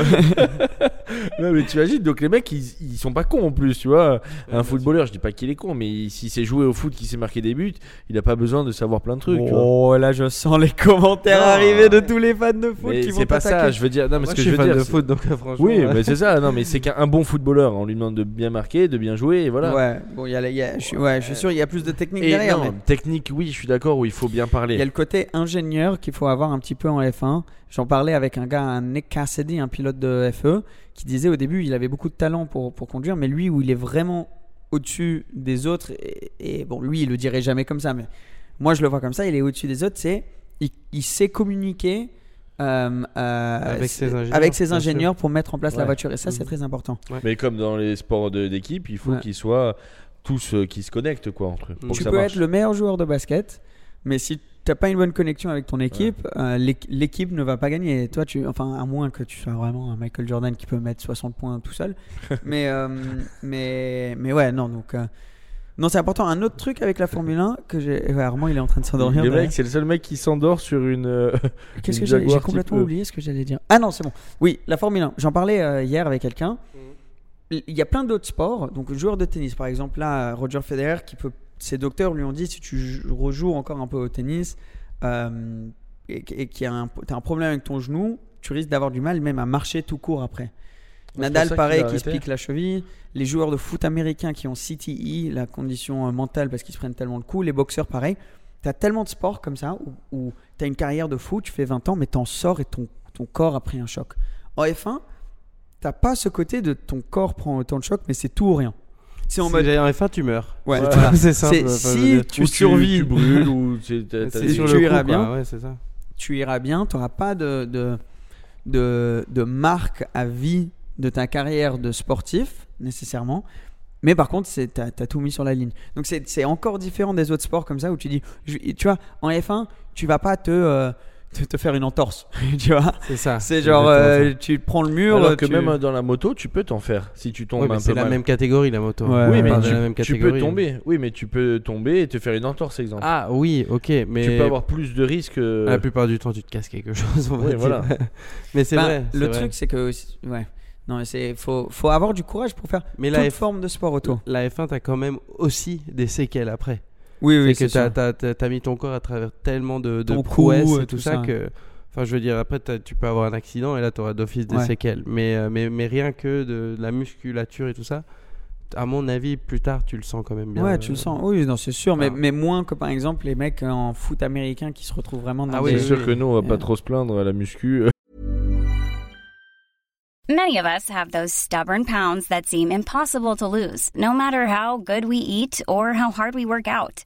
Ouais, mais tu imagines, donc les mecs ils, ils sont pas cons en plus, tu vois. Un footballeur, je dis pas qu'il est con, mais s'il s'est joué au foot, qu'il s'est marqué des buts, il a pas besoin de savoir plein de trucs, tu vois. oh, là, je sens les commentaires Non. arriver de tous les fans de foot Mais qui vont c'est pas ça, je veux dire. Non, mais Moi, ce que je suis veux fan dire. de foot donc euh, franchement. Oui, mais c'est ça. Non, mais c'est qu'un bon footballeur, on lui demande de bien marquer, de bien jouer, et voilà. Ouais, bon, y a, y a- je suis, ouais, je suis sûr, il y a plus de technique Et derrière. non, mais technique, oui, je suis d'accord, où il faut bien Il y parler. a le côté ingénieur qu'il faut avoir un petit peu en F1. J'en parlais avec un gars, un Nick Cassidy, un pilote de FE, qui disait au début il avait beaucoup de talent pour, pour conduire, mais lui où il est vraiment au-dessus des autres, et, et bon, lui il le dirait jamais comme ça, mais moi je le vois comme ça, il est au-dessus des autres, c'est il, il sait communiquer. euh, euh, Avec ses ingénieurs, avec ses bien sûr. ingénieurs pour mettre en place la voiture et ça c'est Mhm. très important. Mais comme dans les sports de- d'équipe, il faut Ouais. qu'ils soient tous euh, qui se connectent quoi entre eux. pour tu que ça peux marche. être le meilleur joueur de basket, mais si t'as pas une bonne connexion avec ton équipe, euh, l'équ- l'équipe ne va pas gagner. Et toi, tu, enfin, à moins que tu sois vraiment un Michael Jordan qui peut mettre 60 points tout seul. mais, euh, mais, mais ouais, non, donc. euh, non, c'est important. Un autre truc avec la Formule 1 que j'ai. ouais, Armand, il est en train de s'endormir. Le derrière. mec, c'est le seul mec qui s'endort sur une. Qu'est-ce que j'ai complètement oublié ce que j'allais dire. Ah non, c'est bon. Oui, la Formule 1. J'en parlais hier avec quelqu'un. Il y a plein d'autres sports. Donc, joueur de tennis, par exemple, là, Roger Federer, qui peut. Ses docteurs lui ont dit si tu jou- rejoues encore un peu au tennis euh, et, et qu'il y a un, t'as un problème avec ton genou, tu risques d'avoir du mal même à marcher tout court après. Nadal, pareil, qui se pique la cheville. Les joueurs de foot américains qui ont CTE, la condition euh, mentale parce qu'ils se prennent tellement le coup. Les boxeurs, pareil. Tu as tellement de sports comme ça où, où tu as une carrière de foot, tu fais 20 ans, mais t'en sors et ton, ton corps a pris un choc. En F1, t'as pas ce côté de ton corps prend autant de choc, mais c'est tout ou rien. C'est en Si mode. en F1, tu meurs. Ouais, C'est- voilà. veux si tu Ou survis, Tu brûles ou tu iras bien. quoi. Ouais, c'est ça. tu iras bien, tu n'auras pas de, de, de, de marque à vie de ta carrière de sportif, nécessairement. Mais par contre, tu as, tout mis sur la ligne. Donc c'est c'est encore différent des autres sports comme ça où tu dis, je- tu vois, en F1, tu vas pas te, euh, te, te faire une entorse. tu vois C'est ça. C'est genre, euh, tu prends le mur. Alors que tu- même dans la moto, tu peux t'en faire si tu tombes un c'est peu la mal. même catégorie la moto. Ouais, Oui, mais de tu, la même tu catégorie. peux tomber. Oui, mais tu peux tomber et te faire une entorse, exemple. Ah oui, ok, mais Tu peux avoir plus de risques. euh, la plupart du temps tu te casses quelque chose. On va Oui, dire. voilà. mais c'est Ben, vrai. c'est Le vrai. truc, c'est que. Ouais. Non, mais c'est faut, faut avoir du courage pour faire mais toute la, F... forme de sport auto. la F1, t'as quand même aussi des séquelles après. Oui, oui, c'est que t'as t'as mis ton corps à travers tellement de, de prouesses et et tout tout ça, ça. que. Enfin, je veux dire, après, tu peux avoir un accident et là, tu auras d'office des Ouais. séquelles. Mais, euh, mais, mais rien que de la musculature et tout ça, à mon avis, plus tard, tu le sens quand même bien. Ouais, euh, tu le sens. Oui, non, c'est sûr, mais, Ah. mais moins que par exemple les mecs en foot américain qui se retrouvent vraiment dans Ah oui, C'est sûr que nous, on va Ouais. pas trop se plaindre à la muscu. Many of us have those stubborn pounds that seem impossible to lose, no matter how good we eat or how hard we work out.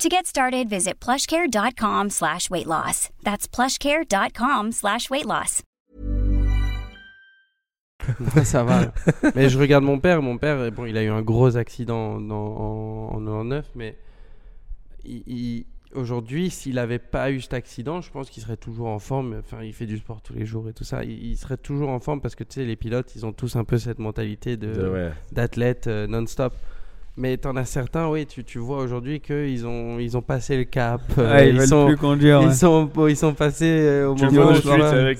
To get started, visit plushcare.com slash weight loss. That's plushcare.com slash weight loss. ça va. mais je regarde mon père. Mon père, bon, il a eu un gros accident dans, en, en 99, mais il- il- aujourd'hui, s'il n'avait pas eu cet accident, je pense qu'il serait toujours en forme. Enfin, il fait du sport tous les jours et tout ça. Il, il serait toujours en forme parce que tu sais, les pilotes, ils ont tous un peu cette mentalité de De- ouais. d'athlète euh, non-stop. Mais t'en as certains, oui, tu, tu vois aujourd'hui qu'ils ont, ils ont passé le cap. euh, Ouais, ils, ils, veulent sont, plus conduire. ils, ouais. sont, ils sont passés euh, au Tu moment vois où c'est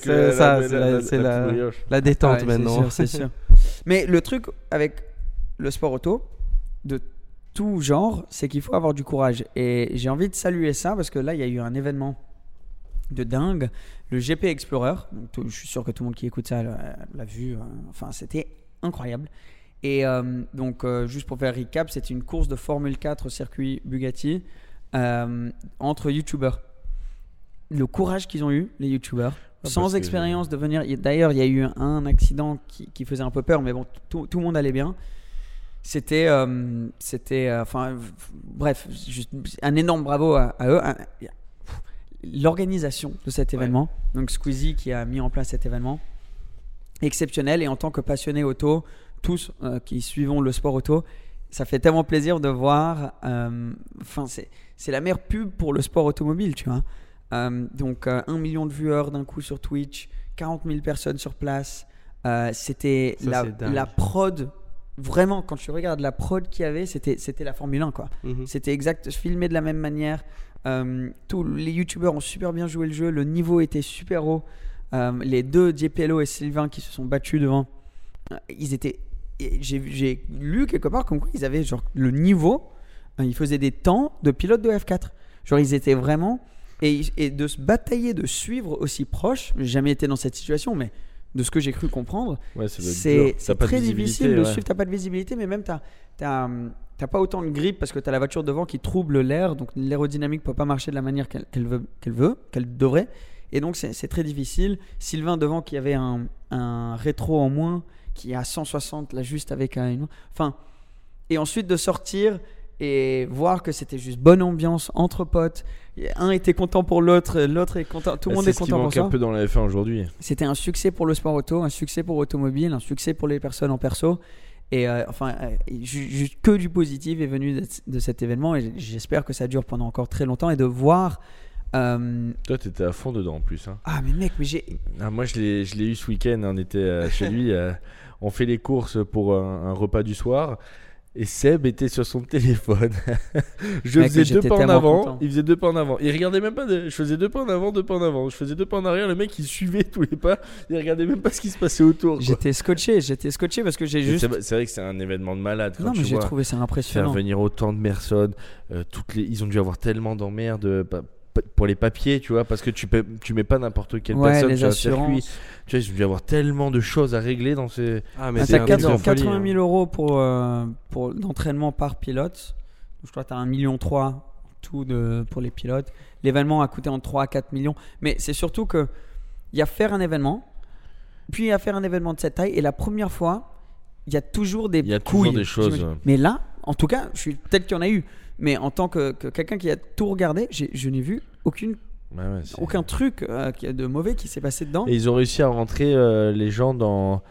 euh, ça, la- c'est la- la, la- détente Ouais, maintenant. c'est sûr. Mais le truc avec le sport auto, de tout genre, c'est qu'il faut avoir du courage. Et j'ai envie de saluer ça parce que là, il y a eu un événement de dingue, le GP Explorer. Donc, tout- je suis sûr que tout le monde qui écoute ça l'a vu. euh, Enfin, c'était incroyable. Et euh, donc, euh, juste pour faire recap, c'est une course de Formule 4 au circuit Bugatti euh, entre YouTubers. Le courage qu'ils ont eu, les YouTubers, Ah, sans que- expérience de venir. il- D'ailleurs, il y a eu un accident qui, qui faisait un peu peur, mais bon, tout, tout le monde allait bien. C'était, c'était, enfin, bref, juste un énorme bravo à, à eux. L'organisation de cet événement, donc Squeezie qui a mis en place cet événement, exceptionnel. Et en tant que passionné auto, tous euh, qui suivons le sport auto, ça fait tellement plaisir de voir. euh, Enfin, c'est c'est la meilleure pub pour le sport automobile, tu vois. Euh, donc, un million de viewers d'un coup sur Twitch, 40 000 personnes sur place. C'était la, la prod. Vraiment, quand tu regardes la prod qu'il y avait, c'était c'était la Formule 1, quoi. Mhm. C'était exact, filmé de la même manière. Euh, tous les youtubeurs ont super bien joué le jeu. Le niveau était super haut. Euh, les deux, Diepello et Sylvain, qui se sont battus devant, euh, ils étaient. Et J'ai lu quelque part comme quoi ils avaient genre le niveau. euh, ils faisaient des temps de pilote de F4. Genre ils étaient vraiment. Et, et de se batailler, de suivre aussi proche. J'ai jamais été dans cette situation, mais de ce que j'ai cru comprendre, Ouais, c'est très difficile de suivre. T'as pas de visibilité, mais même t'as t'as t'as pas autant de grip parce que t'as la voiture devant qui trouble l'air, donc l'aérodynamique peut pas marcher de la manière qu'elle veut, qu'elle veut, qu'elle devrait. Et donc c'est c'est très difficile. Sylvain devant qui avait un, un rétro en moins, qui est à 160 là juste avec un, enfin. Et ensuite de sortir et voir que c'était juste bonne ambiance entre potes. Un était content pour l'autre, l'autre est content, tout le Bah, monde c'est est ce qui content pour manque ça. un peu dans la F1 aujourd'hui. C'était un succès pour le sport auto, un succès pour automobile, un succès pour les personnes en perso. Et euh, enfin, euh, ju- juste que du positif est venu de, de cet événement et j'espère que ça dure pendant encore très longtemps et de voir. euh, Toi, t'étais à fond dedans en plus. Hein. Ah, mais mec, mais j'ai. Ah, moi, je l'ai, je l'ai eu ce week-end. On était euh, chez lui. euh, on fait les courses pour un, un repas du soir. Et Seb était sur son téléphone. je Mec, faisais deux pas en avant. content. Il faisait deux pas en avant. Il regardait même pas. De... Je faisais deux pas en avant, deux pas en avant. Je faisais deux pas en arrière. Le mec, il suivait tous les pas. Il regardait même pas ce qui se passait autour. J'étais scotché, j'étais scotché parce que j'ai juste. C'est, vrai que c'est un événement de malade. Quand Non, mais j'ai trouvé ça faire impressionnant. venir autant de personnes. euh, toutes les... Ils ont dû avoir tellement d'emmerdes. Pour les papiers, tu vois, parce que tu, peux, tu mets pas n'importe quelle Ouais, personne sur un circuit. Tu vois, dû avoir tellement de choses à régler dans ces. Ah, Ah, mais t'as c'est un truc 4- de folie, 80 hein. 000 euros pour, euh, pour d'entraînement par pilote. Je crois que tu as 1,3 million tout de, pour les pilotes. L'événement a coûté entre 3 à 4 millions. Mais c'est surtout que il y a faire un événement, puis il y a faire un événement de cette taille. Et la première fois, il y a toujours des Il y a toujours couilles, des choses. Mais là, En tout cas, je suis peut-être qu'il y en a eu, mais en tant que, que quelqu'un qui a tout regardé, je n'ai vu aucune, Ouais, ouais, c'est- aucun truc euh, de mauvais qui s'est passé dedans. Et ils ont réussi à rentrer euh, les gens dans.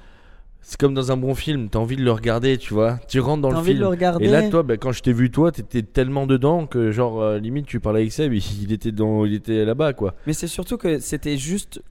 C'est comme dans un bon film, t'as envie de le regarder, tu vois. Tu rentres dans T'as le envie de film. le regarder. Et là, toi, bah, quand je t'ai vu, toi, t'étais tellement dedans que, genre, euh, limite, tu parlais avec Seb, il était, dans... il était là-bas, quoi. Mais c'est surtout que c'était juste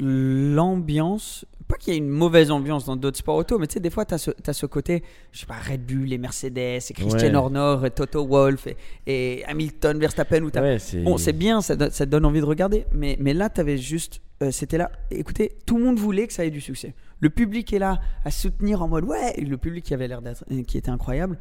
l'ambiance. Pas qu'il y ait une mauvaise ambiance dans d'autres sports auto, mais tu sais, des fois, tu as, ce côté, je sais pas, Red Bull, et Mercedes, et Christian Ouais. Horner, et Toto Wolff, et, et Hamilton, Verstappen, où t'as- Ouais. Bon, c'est bien, ça, te donne envie de regarder, mais, mais là, tu avais juste. Euh, C'était là. Écoutez, tout le monde voulait que ça ait du succès. Le public est là à soutenir en mode ouais, le public qui avait l'air d'être. qui était incroyable.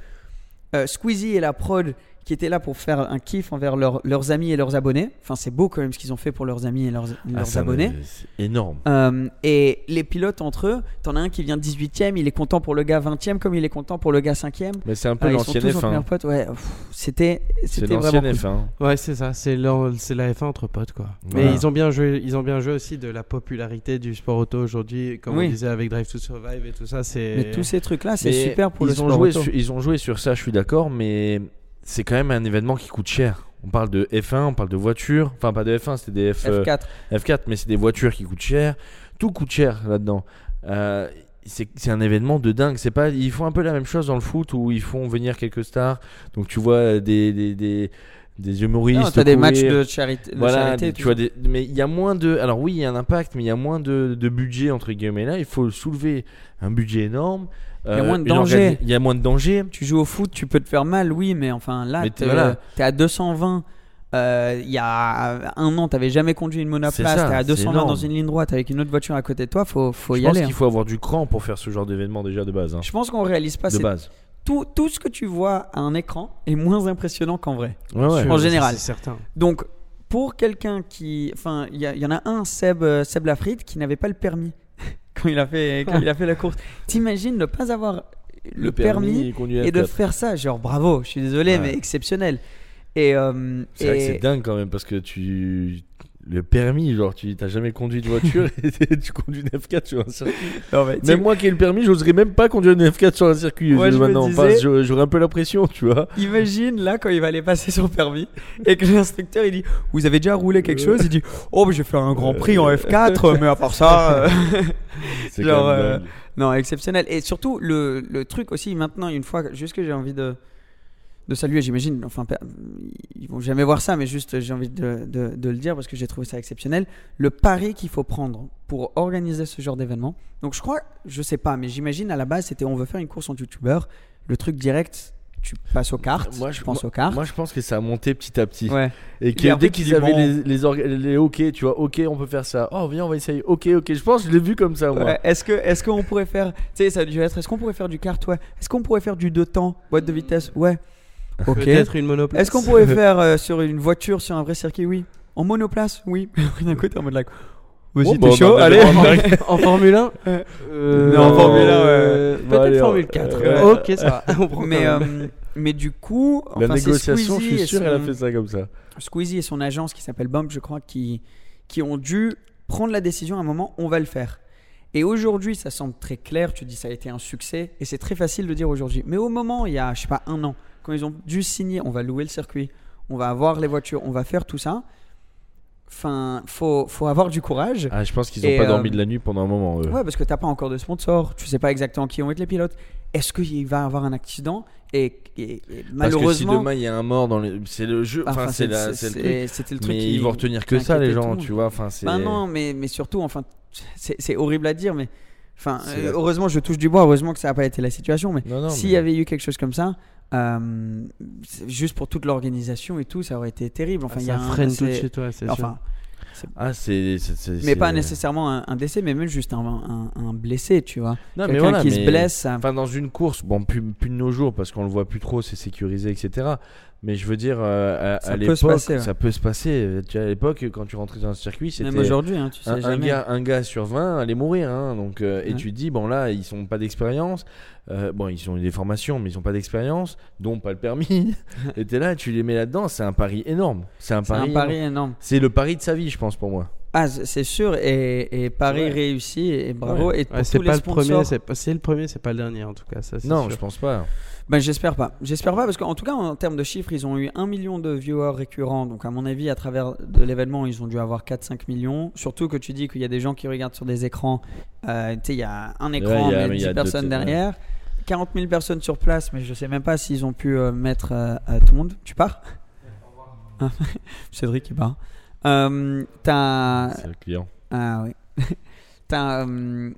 Euh, Squeezie et la prod qui étaient là pour faire un kiff envers leurs- leurs amis et leurs abonnés. Enfin, c'est beau quand même ce qu'ils ont fait pour leurs amis et leurs, Ah, leurs ça, abonnés. C'est énorme. Euh, et les pilotes entre eux, t'en as un qui vient 18ème, il est content pour le gars 20ème comme il est content pour le gars 5ème. Mais c'est un peu ils sont l'ancienne tous en F1. meilleurs potes. Ouais, c'était C'est c'était vraiment l'ancienne cool. F1. Ouais, c'est ça, c'est leur- c'est la F1 entre potes quoi. Voilà. Mais ils ont bien joué, ils ont bien joué aussi de la popularité du sport auto aujourd'hui, comme Oui. on disait avec Drive to Survive et tout ça, c'est Mais tous ces trucs-là, c'est Mais super pour ils le ont sport joué auto. sur- Ils ont joué sur ça, je suis d'accord, mais c'est quand même un événement qui coûte cher. On parle de F1, on parle de voitures. Enfin, pas de F1, c'était des F, euh, F4. F4, mais c'est des voitures qui coûtent cher. Tout coûte cher là-dedans. Euh, c'est un événement de dingue. C'est pas, ils font un peu la même chose dans le foot où ils font venir quelques stars. Donc tu vois des des, des, des humoristes. Non, t'as des matchs de charité. de Voilà, charité et tu vois des, mais il y a moins de. Alors oui, il y a un impact, mais il y a moins de, de budget entre guillemets. Là, il faut soulever un budget énorme. Il y a moins de danger. Il y a moins de danger. Tu joues au foot, tu peux te faire mal, oui, mais enfin là, voilà. t'es à 220. Euh, Il y a un an, t'avais jamais conduit une monoplace, t'es à c'est 220 dans une ligne droite avec une autre voiture à côté de toi, faut, faut je y pense aller. qu'il hein. faut avoir du cran pour faire ce genre d'événement déjà de base. hein. Je pense qu'on réalise pas. De base. Tout, tout ce que tu vois à un écran est moins impressionnant qu'en vrai. Ouais, ouais. En général. c'est certain. Donc, pour quelqu'un qui. Enfin, il y, y en a un, Seb, euh, Seb Lafrite, qui n'avait pas le permis quand il a fait, quand il a fait la course. T'imagines ne pas avoir le, permis, et de F4. faire ça Genre, bravo, je suis désolé, Ouais. mais exceptionnel. Et. euh, C'est vrai que et- c'est dingue quand même parce que tu. Le permis, genre, tu t'as jamais conduit de voiture et tu conduis une F4 sur un circuit. Non, mais Même moi qui ai le permis, j'oserais même pas conduire une F4 sur un circuit. Moi, euh, je me maintenant, disais- j'aurais- un peu la pression, tu vois. Imagine là quand il va aller passer son permis et que l'instructeur il dit Vous avez déjà roulé quelque chose? Il dit Oh, mais j'ai fait un grand prix en F4, mais à part ça. euh, C'est Genre, quand même euh. Non, exceptionnel. Et surtout, le, le truc aussi, maintenant, une fois, juste que j'ai envie de, de saluer, j'imagine, enfin, ils vont jamais voir ça, mais juste j'ai envie de, de- de le dire parce que j'ai trouvé ça exceptionnel. Le pari qu'il faut prendre pour organiser ce genre d'événement. Donc, je crois, je sais pas, mais j'imagine à la base, c'était on veut faire une course en youtubeur. Le truc direct, tu passes aux cartes. Moi, je pense aux cartes. Moi, je pense que ça a monté petit à petit. ouais. Et que dès qu'ils avaient les, les, OK, tu vois, OK, on peut faire ça. Oh, viens, on va essayer. OK, OK. Je pense, je l'ai vu comme ça, moi. Ouais, Est-ce que est-ce qu'on pourrait faire tu sais ça a dû être est-ce qu'on pourrait faire du kart ouais est-ce qu'on pourrait faire du deux temps boîte de vitesse? Ouais Peut-être une monoplace. est-ce qu'on pourrait faire euh, sur une voiture sur un vrai circuit oui en monoplace oui d'un côté en mode like vas-y Bon, t'es bah, on chaud en allez en Formule 1 Ouais. Euh, Non, en Formule 1, euh, ouais. Peut-être allez, Formule on- 4. euh, ok, ça va. On mais euh, mais du coup La enfin, négociation, je Squeezie suis sûr, elle a son- fait ça comme ça. Squeezie et son agence qui s'appelle Bump, je crois, qui, qui ont dû prendre la décision à un moment, on va le faire. Et aujourd'hui, ça semble très clair, tu dis ça a été un succès, et c'est très facile de dire aujourd'hui. Mais au moment, il y a, je sais pas, un an, quand ils ont dû signer, on va louer le circuit, on va avoir les voitures, on va faire tout ça, enfin, faut, faut avoir du courage. Ah, je pense qu'ils ont Et, pas euh, dormi de la nuit pendant un moment. eux. Ouais, parce que t'as pas encore de sponsor, tu sais pas exactement qui vont être les pilotes. Est-ce qu'il va avoir un accident et, et- et Parce que si malheureusement, demain il y a un mort dans le, c'est le jeu. Enfin, c'est le truc. c'est- c'était le truc Mais qui- ils vont retenir que ça, les gens, tu vois. Enfin, c'est. Bah non, mais, mais surtout, enfin, c'est horrible à dire, mais enfin, euh, heureusement, je touche du bois, heureusement que ça n'a pas été la situation, mais s'il mais- y avait eu quelque chose comme ça, euh, juste pour toute l'organisation et tout, ça aurait été terrible. Enfin, il y a ça un- freine tout chez toi, c'est sûr. Enfin, Ah, c'est. mais pas nécessairement un, un décès, mais même juste un, un- un blessé, tu vois. Non, mais Quelqu'un voilà, qui se mais- blesse, ça- Enfin, dans une course, bon, plus, plus de nos jours parce qu'on le voit plus trop, c'est sécurisé, etc. Mais je veux dire, euh, à, Ça à peut se l'époque, passer, ouais. ça peut se passer. Tu vois, à l'époque, quand tu rentrais dans un circuit, c'était. même aujourd'hui, hein, tu sais un, gars, un gars sur 20 allait mourir. hein, donc, euh, Et tu te dis, bon là, ils sont pas d'expérience. Euh, bon, ils ont eu des formations, mais ils ont pas d'expérience, dont pas le permis. et t'es là, tu les mets là-dedans, c'est un pari énorme. C'est un pari. pari énorme. énorme. C'est le pari de sa vie, je pense, pour moi. Ah, c'est sûr. Et, et Paris Ouais. réussit. Et bravo. Et pour Ouais, c'est tous pas les le premier, sponsors- c'est pas- c'est le premier, c'est pas le dernier en tout cas. Ça, Non, sûr. je pense pas. Ben, j'espère pas. J'espère pas parce qu'en tout cas, en termes de chiffres, ils ont eu 1 million de viewers récurrents. Donc, à mon avis, à travers de l'événement, ils ont dû avoir 4-5 millions. Surtout que tu dis qu'il y a des gens qui regardent sur des écrans. Euh, tu sais, il y a un écran, il y a- mais il y 10 a deux- personnes ouais. derrière. 40 000 personnes sur place, mais je sais même pas s'ils ont pu euh, mettre euh, euh, tout le monde. Tu pars? Ah, Cédric, il part. Euh, T'as. C'est le client. Ah oui. T'as euh,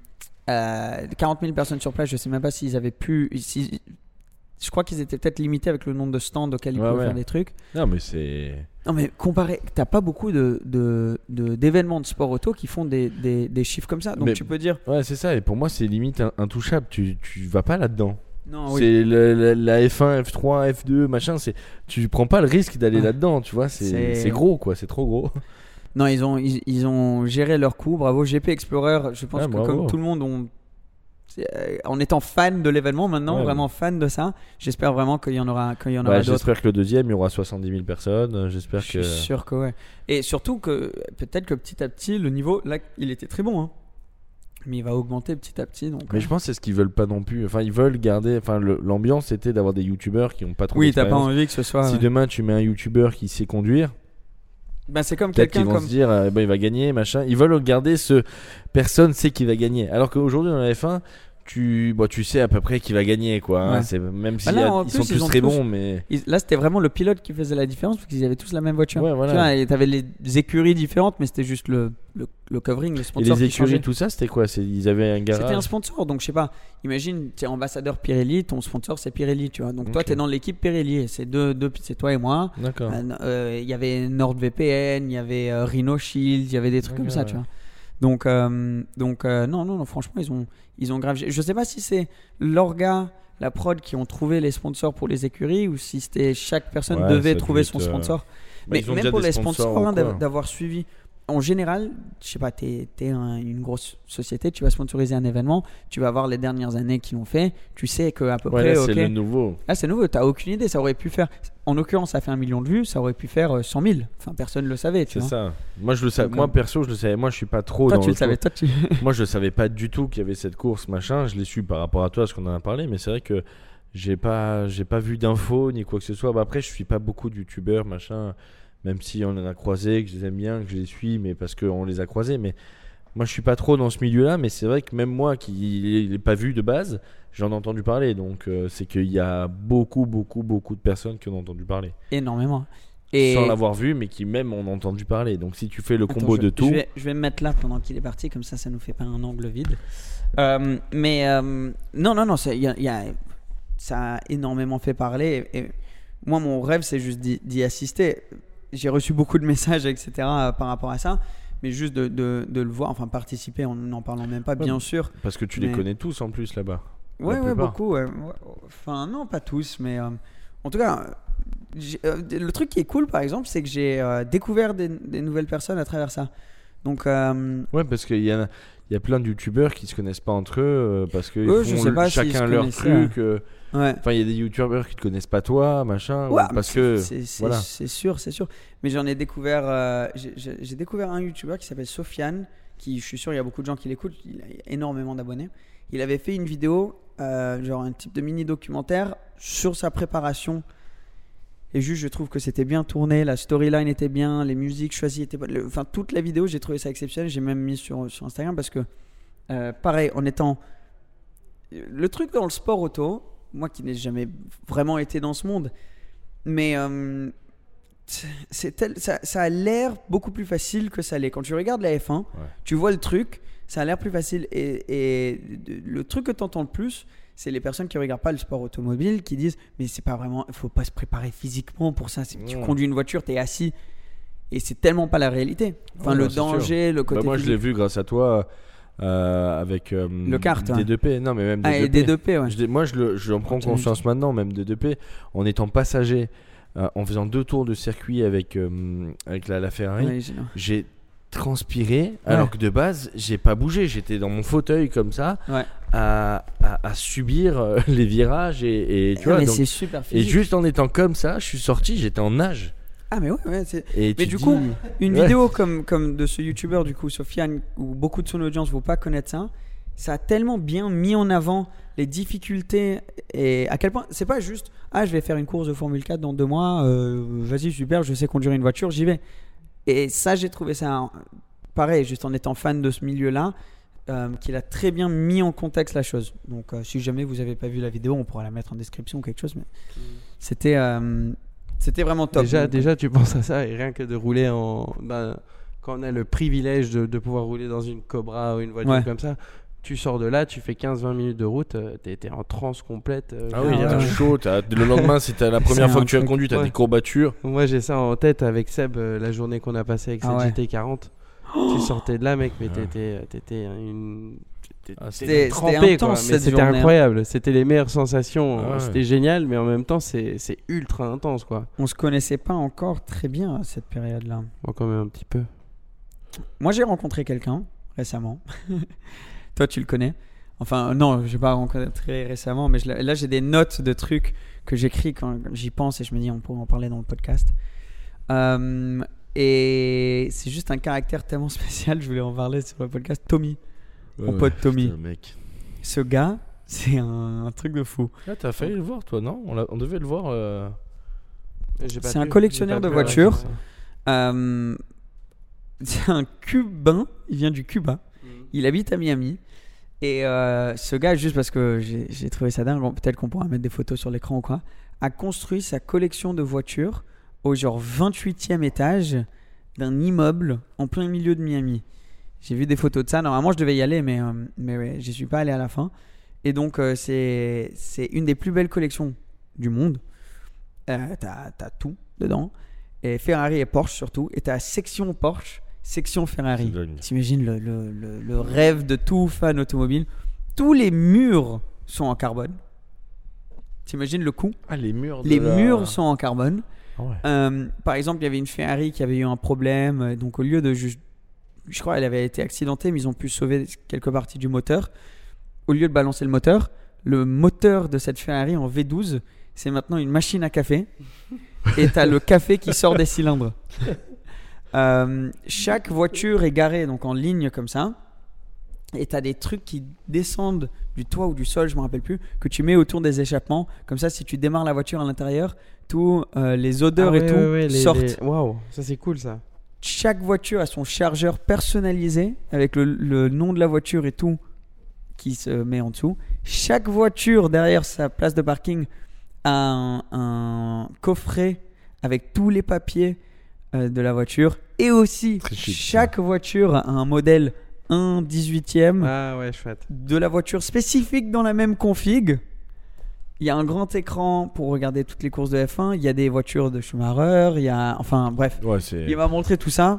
euh, 40 000 personnes sur place. Je sais même pas s'ils avaient pu. je crois qu'ils étaient peut-être limités avec le nombre de stands auxquels ils Ouais, pouvaient ouais. faire des trucs. Non, mais c'est. Non, mais comparé, t'as pas beaucoup de, de, de- d'événements de sport auto qui font des, des, des chiffres comme ça. Donc Mais- tu peux dire. Ouais, c'est ça. Et pour moi, c'est limite intouchable. Tu, tu vas pas là-dedans. Non. C'est la, la F1, F3, F2, machin. C'est tu prends pas le risque d'aller Ouais. là-dedans. Tu vois, c'est gros, quoi. C'est trop gros. Non, ils ont, ils, ils ont géré leur coup. Bravo, GP Explorer. Je pense que bravo. comme tout le monde, on, euh, en étant fan de l'événement maintenant, Ouais. vraiment fan de ça, j'espère vraiment qu'il y en aura, qu'il y en aura. J'espère que le deuxième, il y aura 70 000 personnes. J'espère Je que. suis sûr que ouais. Et surtout que peut-être que petit à petit, le niveau, là, il était très bon. hein. Mais il va augmenter petit à petit. Donc, Mais euh, je pense que c'est ce qu'ils veulent pas non plus. Enfin, ils veulent garder. Enfin, l'ambiance c'était d'avoir des youtubeurs qui ont pas trop oui, t'as pas envie que ce soit. Si ouais. demain tu mets un youtubeur qui sait conduire, Ben, c'est comme quelqu'un qu'ils vont comme. se dire bah, il va gagner, machin. Ils veulent garder ce personne sait qui va gagner. Alors qu'aujourd'hui dans la F1, tu, bon, tu sais à peu près qui va gagner quoi. hein. Ouais. C'est même si Bah là, en ils plus, sont ils tous ont très tous- bons, mais Ils- Là, c'était vraiment le pilote qui faisait la différence parce qu'ils avaient tous la même voiture. Ouais, voilà. Tu vois, et t'avais les écuries différentes, mais c'était juste le, le, le covering, le et sponsor les qui changeait. écuries tout ça c'était quoi? C'est ils avaient un C'était un garage? sponsor, donc je sais pas. Imagine, tu es ambassadeur Pirelli, ton sponsor c'est Pirelli, tu vois. Donc toi, Ok. tu es dans l'équipe Pirelli, et c'est deux, deux, c'est toi et moi. D'accord. Euh, euh, Il y avait NordVPN, il y avait euh, Rhino Shield, il y avait des trucs comme ça, Ouais, tu vois. Donc, euh, donc euh, non, non, non, franchement, ils ont, ils ont grave. Je sais pas si c'est l'orga, la prod qui ont trouvé les sponsors pour les écuries ou si c'était chaque personne Ouais, devait trouver son euh, sponsor. Bah, Mais même pour les sponsors hein, d'avoir suivi. En général, je sais pas, t'es es une grosse société, tu vas sponsoriser un événement, tu vas voir les dernières années qu'ils l'ont fait, tu sais que à peu Ouais, près. là, ok, c'est le nouveau. ah, c'est nouveau, t'as aucune idée. Ça aurait pu faire. En l'occurrence, ça fait un million de vues, ça aurait pu faire euh, 100 000. Enfin, personne ne le savait, tu C'est ça. Moi je le savais. Moi euh, perso je le savais. Moi je suis pas trop Toi, dans tu le le savais, toi, tu. Moi, je savais pas du tout qu'il y avait cette course, machin. Je l'ai su par rapport à toi, parce qu'on en a parlé, mais c'est vrai que j'ai pas, j'ai pas vu d'infos ni quoi que ce soit. Bah, après, je suis pas beaucoup de youtubeurs, machin. Même si on en a croisé, que je les aime bien, que je les suis, mais parce qu'on les a croisés. Mais moi, je suis pas trop dans ce milieu-là. Mais c'est vrai que même moi, qui l'ai pas vu de base, j'en ai entendu parler. Donc, euh, c'est qu'il y a beaucoup, beaucoup, beaucoup de personnes qui en ont entendu parler, Énormément. Et. sans l'avoir vu, mais qui même ont entendu parler. Donc, si tu fais le Attends, combo je, de tout, Je vais, je vais me mettre là pendant qu'il est parti, comme ça, ça nous fait pas un angle vide. Euh, mais euh, non, non, non, c'est- il y a- il y a- ça a énormément fait parler. Et, et moi, mon rêve, c'est juste d'y assister. J'ai reçu beaucoup de messages, etc., par rapport à ça. Mais juste de, de, de le voir, enfin participer en n'en parlant même pas, Ouais, bien sûr. parce que tu les connais tous en plus là-bas. La Ouais, beaucoup. ouais. Enfin, non, pas tous, mais euh, en tout cas, euh, euh, le truc qui est cool, par exemple, c'est que j'ai euh, découvert des, des nouvelles personnes à travers ça. Donc, euh, Ouais, parce qu'il y a, y a plein de youtubeurs qui se connaissent pas entre eux euh, parce que Eux, ils je font sais le- pas s'ils chacun leur truc. euh, ouais. Enfin, il y a des youtubeurs qui te connaissent pas toi, machin. ou Ouais, parce que c'est voilà. sûr, c'est sûr. Mais j'en ai découvert, euh, j'ai- découvert un youtubeur qui s'appelle Sofiane, qui je suis sûr il y a beaucoup de gens qui l'écoutent, il a énormément d'abonnés. Il avait fait une vidéo, euh, genre un type de mini documentaire sur sa préparation. Et juste, je trouve que c'était bien tourné, la storyline était bien, les musiques choisies étaient. Le- Enfin, toute la vidéo, j'ai trouvé ça exceptionnel. J'ai même mis sur, sur Instagram parce que, euh, pareil, en étant. Le truc dans le sport auto, moi qui n'ai jamais vraiment été dans ce monde, mais euh, c'est tel- ça, ça a l'air beaucoup plus facile que ça l'est. Quand tu regardes la F1, tu vois le truc, ça a l'air plus facile. Et, et le truc que tu entends le plus, c'est les personnes qui regardent pas le sport automobile qui disent Mais c'est pas vraiment, il faut pas se préparer physiquement pour ça. Tu conduis une voiture, tu es assis. Et c'est tellement pas la réalité. Enfin, le sûr. danger, le Bah, côté. moi, je l'ai vu grâce à toi euh, avec euh, Le kart, des ouais. 2P. Non, mais même Ah, et 2P. des 2P, ouais. Je l'ai- moi, je le- j'en prends conscience maintenant, même des 2P, en étant passager, euh, en faisant deux tours de circuit avec, avec la, la Ferrari. Ouais, j'ai- j'ai transpiré alors que de base j'ai pas bougé. J'étais dans mon fauteuil comme ça Ouais. à, à- à subir euh, les virages et, et tu Ah, vois donc- super et juste en étant comme ça je suis sorti j'étais en nage. Ah, mais ouais, ouais. c'est- Et Mais du dis- coup, Une vidéo comme, comme de ce youtubeur, du coup, Sofiane, où beaucoup de son audience ne vont pas connaître ça, ça a tellement bien mis en avant les difficultés et à quel point c'est pas juste ah je vais faire une course de Formule 4 dans deux mois euh, vas-y super je sais conduire une voiture j'y vais et ça j'ai trouvé ça pareil juste en étant fan de ce milieu là qu'il a très bien mis en contexte la chose donc euh, si jamais vous avez pas vu la vidéo on pourra la mettre en description ou quelque chose mais c'était euh, c'était vraiment top Déjà, Donc, déjà, tu penses à ça et rien que de rouler en. ben, quand on a le privilège de, de pouvoir rouler dans une Cobra ou une voiture Ouais. comme ça, tu sors de là, tu fais 15-20 minutes de route, euh, t'es t'es en transe complète. euh, Ah oui, Ah t'as chaud. t'as- Le lendemain, c'était la première C'est fois que tu as conduit, t'as ouais. des courbatures. Moi, j'ai ça en tête avec Seb, euh, la journée qu'on a passée avec Ah cette ouais. GT40. tu sortais de là, mec, mais t'étais t'étais une. t'étais- Ah, c'était- trempé, c'était quoi. intense, Mais cette c'était journée, hein. incroyable. C'était les meilleures sensations. Ah ouais. C'était génial, mais en même temps, c'est c'est ultra intense, quoi. on se connaissait pas encore très bien à cette période là Bon, quand même un petit peu. Moi, j'ai rencontré quelqu'un récemment. Toi, tu le connais? Enfin, non, je l'ai pas rencontré récemment, mais je là, j'ai des notes de trucs que j'écris quand j'y pense et je me dis, on pourrait en parler dans le podcast. Euh, et c'est juste un caractère tellement spécial, je voulais en parler sur le podcast. Tommy, mon pote ouais, Tommy. putain, mec. Ce gars, c'est un, un truc de fou. Ah, t'as failli le voir, toi, non? On, devait le voir. euh, C'est un collectionneur de voitures. Euh, c'est un Cubain, il vient du Cuba. Il habite à Miami. Et euh, ce gars, juste parce que j'ai trouvé ça dingue, peut-être qu'on pourra mettre des photos sur l'écran ou quoi, a construit sa collection de voitures au genre 28e étage d'un immeuble en plein milieu de Miami. J'ai vu des photos de ça. Normalement, je devais y aller, mais, euh, mais j'y suis pas allé à la fin. Et donc, euh, c'est c'est une des plus belles collections du monde. Euh, t'as as tout dedans. Et Ferrari et Porsche surtout. Et t'as section Porsche, section Ferrari. T'imagines le, le, le, le rêve de tout fan automobile. Tous les murs sont en carbone. T'imagines le coût Ah, les murs. Les la- murs sont en carbone. Ah ouais. Euh, par exemple, il y avait une Ferrari qui avait eu un problème. euh, Donc, au lieu de. Je crois qu'elle avait été accidentée, mais ils ont pu sauver quelques parties du moteur. Au lieu de balancer le moteur, le moteur de cette Ferrari en V12, c'est maintenant une machine à café. Et t'as le café qui sort des cylindres. Euh, chaque voiture est garée donc en ligne comme ça. Et t'as des trucs qui descendent du toit ou du sol, je me rappelle plus, que tu mets autour des échappements. Comme ça, si tu démarres la voiture à l'intérieur, tous euh, les odeurs Ah et ouais, tout ouais, ouais, les- sortent. les- Waouh, ça c'est cool ça. Chaque voiture a son chargeur personnalisé avec le, le nom de la voiture et tout qui se met en dessous. Chaque voiture derrière sa place de parking a un, un coffret avec tous les papiers de la voiture. Et aussi, chic, chaque voiture a un modèle 1 18e Ah ouais, chouette. de la voiture spécifique dans la même config. Il y a un grand écran pour regarder toutes les courses de F1. Il y a des voitures de Schumacher. Il y a, enfin bref, Ouais, il m'a montré tout ça.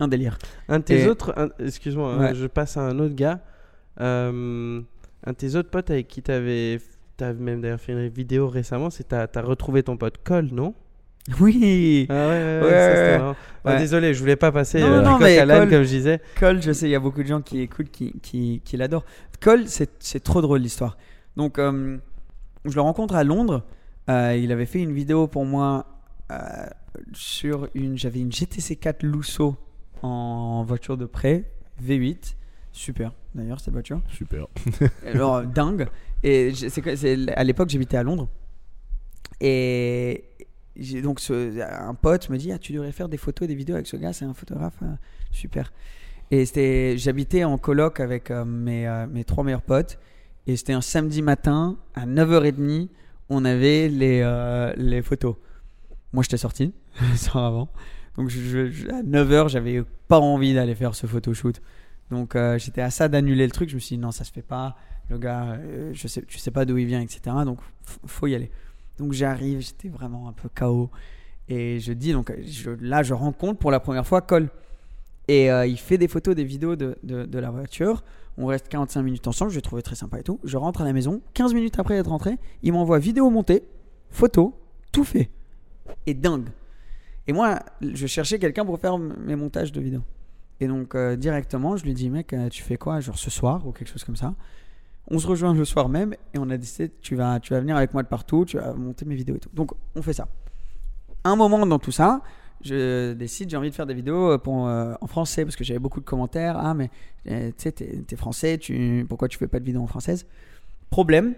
Un délire. Un de tes Et- autres, un- excuse-moi, Ouais. je passe à un autre gars. Euh, un de tes autres potes avec qui t'avais, t'as même d'ailleurs fait une vidéo récemment, c'est t'as, t'as retrouvé ton pote Cole, non? Oui. Ah ouais, ouais, ouais, Ouais, ça. Ah, Ouais. désolé, je voulais pas passer Non, euh, non, mais à l'âne, Cole- comme je disais. Cole, je sais, il y a beaucoup de gens qui écoutent, qui, qui, qui l'adorent. Cole, c'est c'est trop drôle l'histoire. Donc, euh, je le rencontre à Londres. Euh, il avait fait une vidéo pour moi euh, sur une. J'avais une GTC 4 Lusso en voiture de prêt, V8. Super, d'ailleurs, cette voiture. Super. Alors, dingue. Et c'est à l'époque, j'habitais à Londres. Et donc un pote me dit ah, Tu devrais faire des photos et des vidéos avec ce gars, c'est un photographe. euh, super. Et c'était, j'habitais en coloc avec euh, mes, euh, mes trois meilleurs potes. Et c'était un samedi matin, à 9h30, on avait les, les photos. Moi, j'étais sorti, soir avant. Donc, à 9h, j'avais pas envie d'aller faire ce photoshoot. Donc, j'étais à ça d'annuler le truc. Je me suis dit, non, ça se fait pas. Le gars, je sais, tu sais pas d'où il vient, etc. Donc, faut y aller. Donc, j'arrive, j'étais vraiment un peu KO. Et je dis, donc, là, je rencontre pour la première fois Cole. Et euh, il fait des photos, des vidéos de, de, la voiture. On reste 45 minutes ensemble, je l'ai trouvé très sympa et tout. Je rentre à la maison, 15 minutes après être rentré, il m'envoie vidéo montée, photo, tout fait. Et dingue. Et moi, je cherchais quelqu'un pour faire mes montages de vidéos. Et donc, euh, directement, je lui dis, mec, euh, tu fais quoi Genre ce soir ou quelque chose comme ça? On se rejoint le soir même et on a décidé, tu vas, tu vas venir avec moi de partout, tu vas monter mes vidéos et tout. Donc, on fait ça. un moment dans tout ça, je décide, j'ai envie de faire des vidéos euh, pour, euh, en français parce que j'avais beaucoup de commentaires. Ah, mais euh, tu sais, t'es t'es français, tu, pourquoi tu fais pas de vidéos en française? Problème,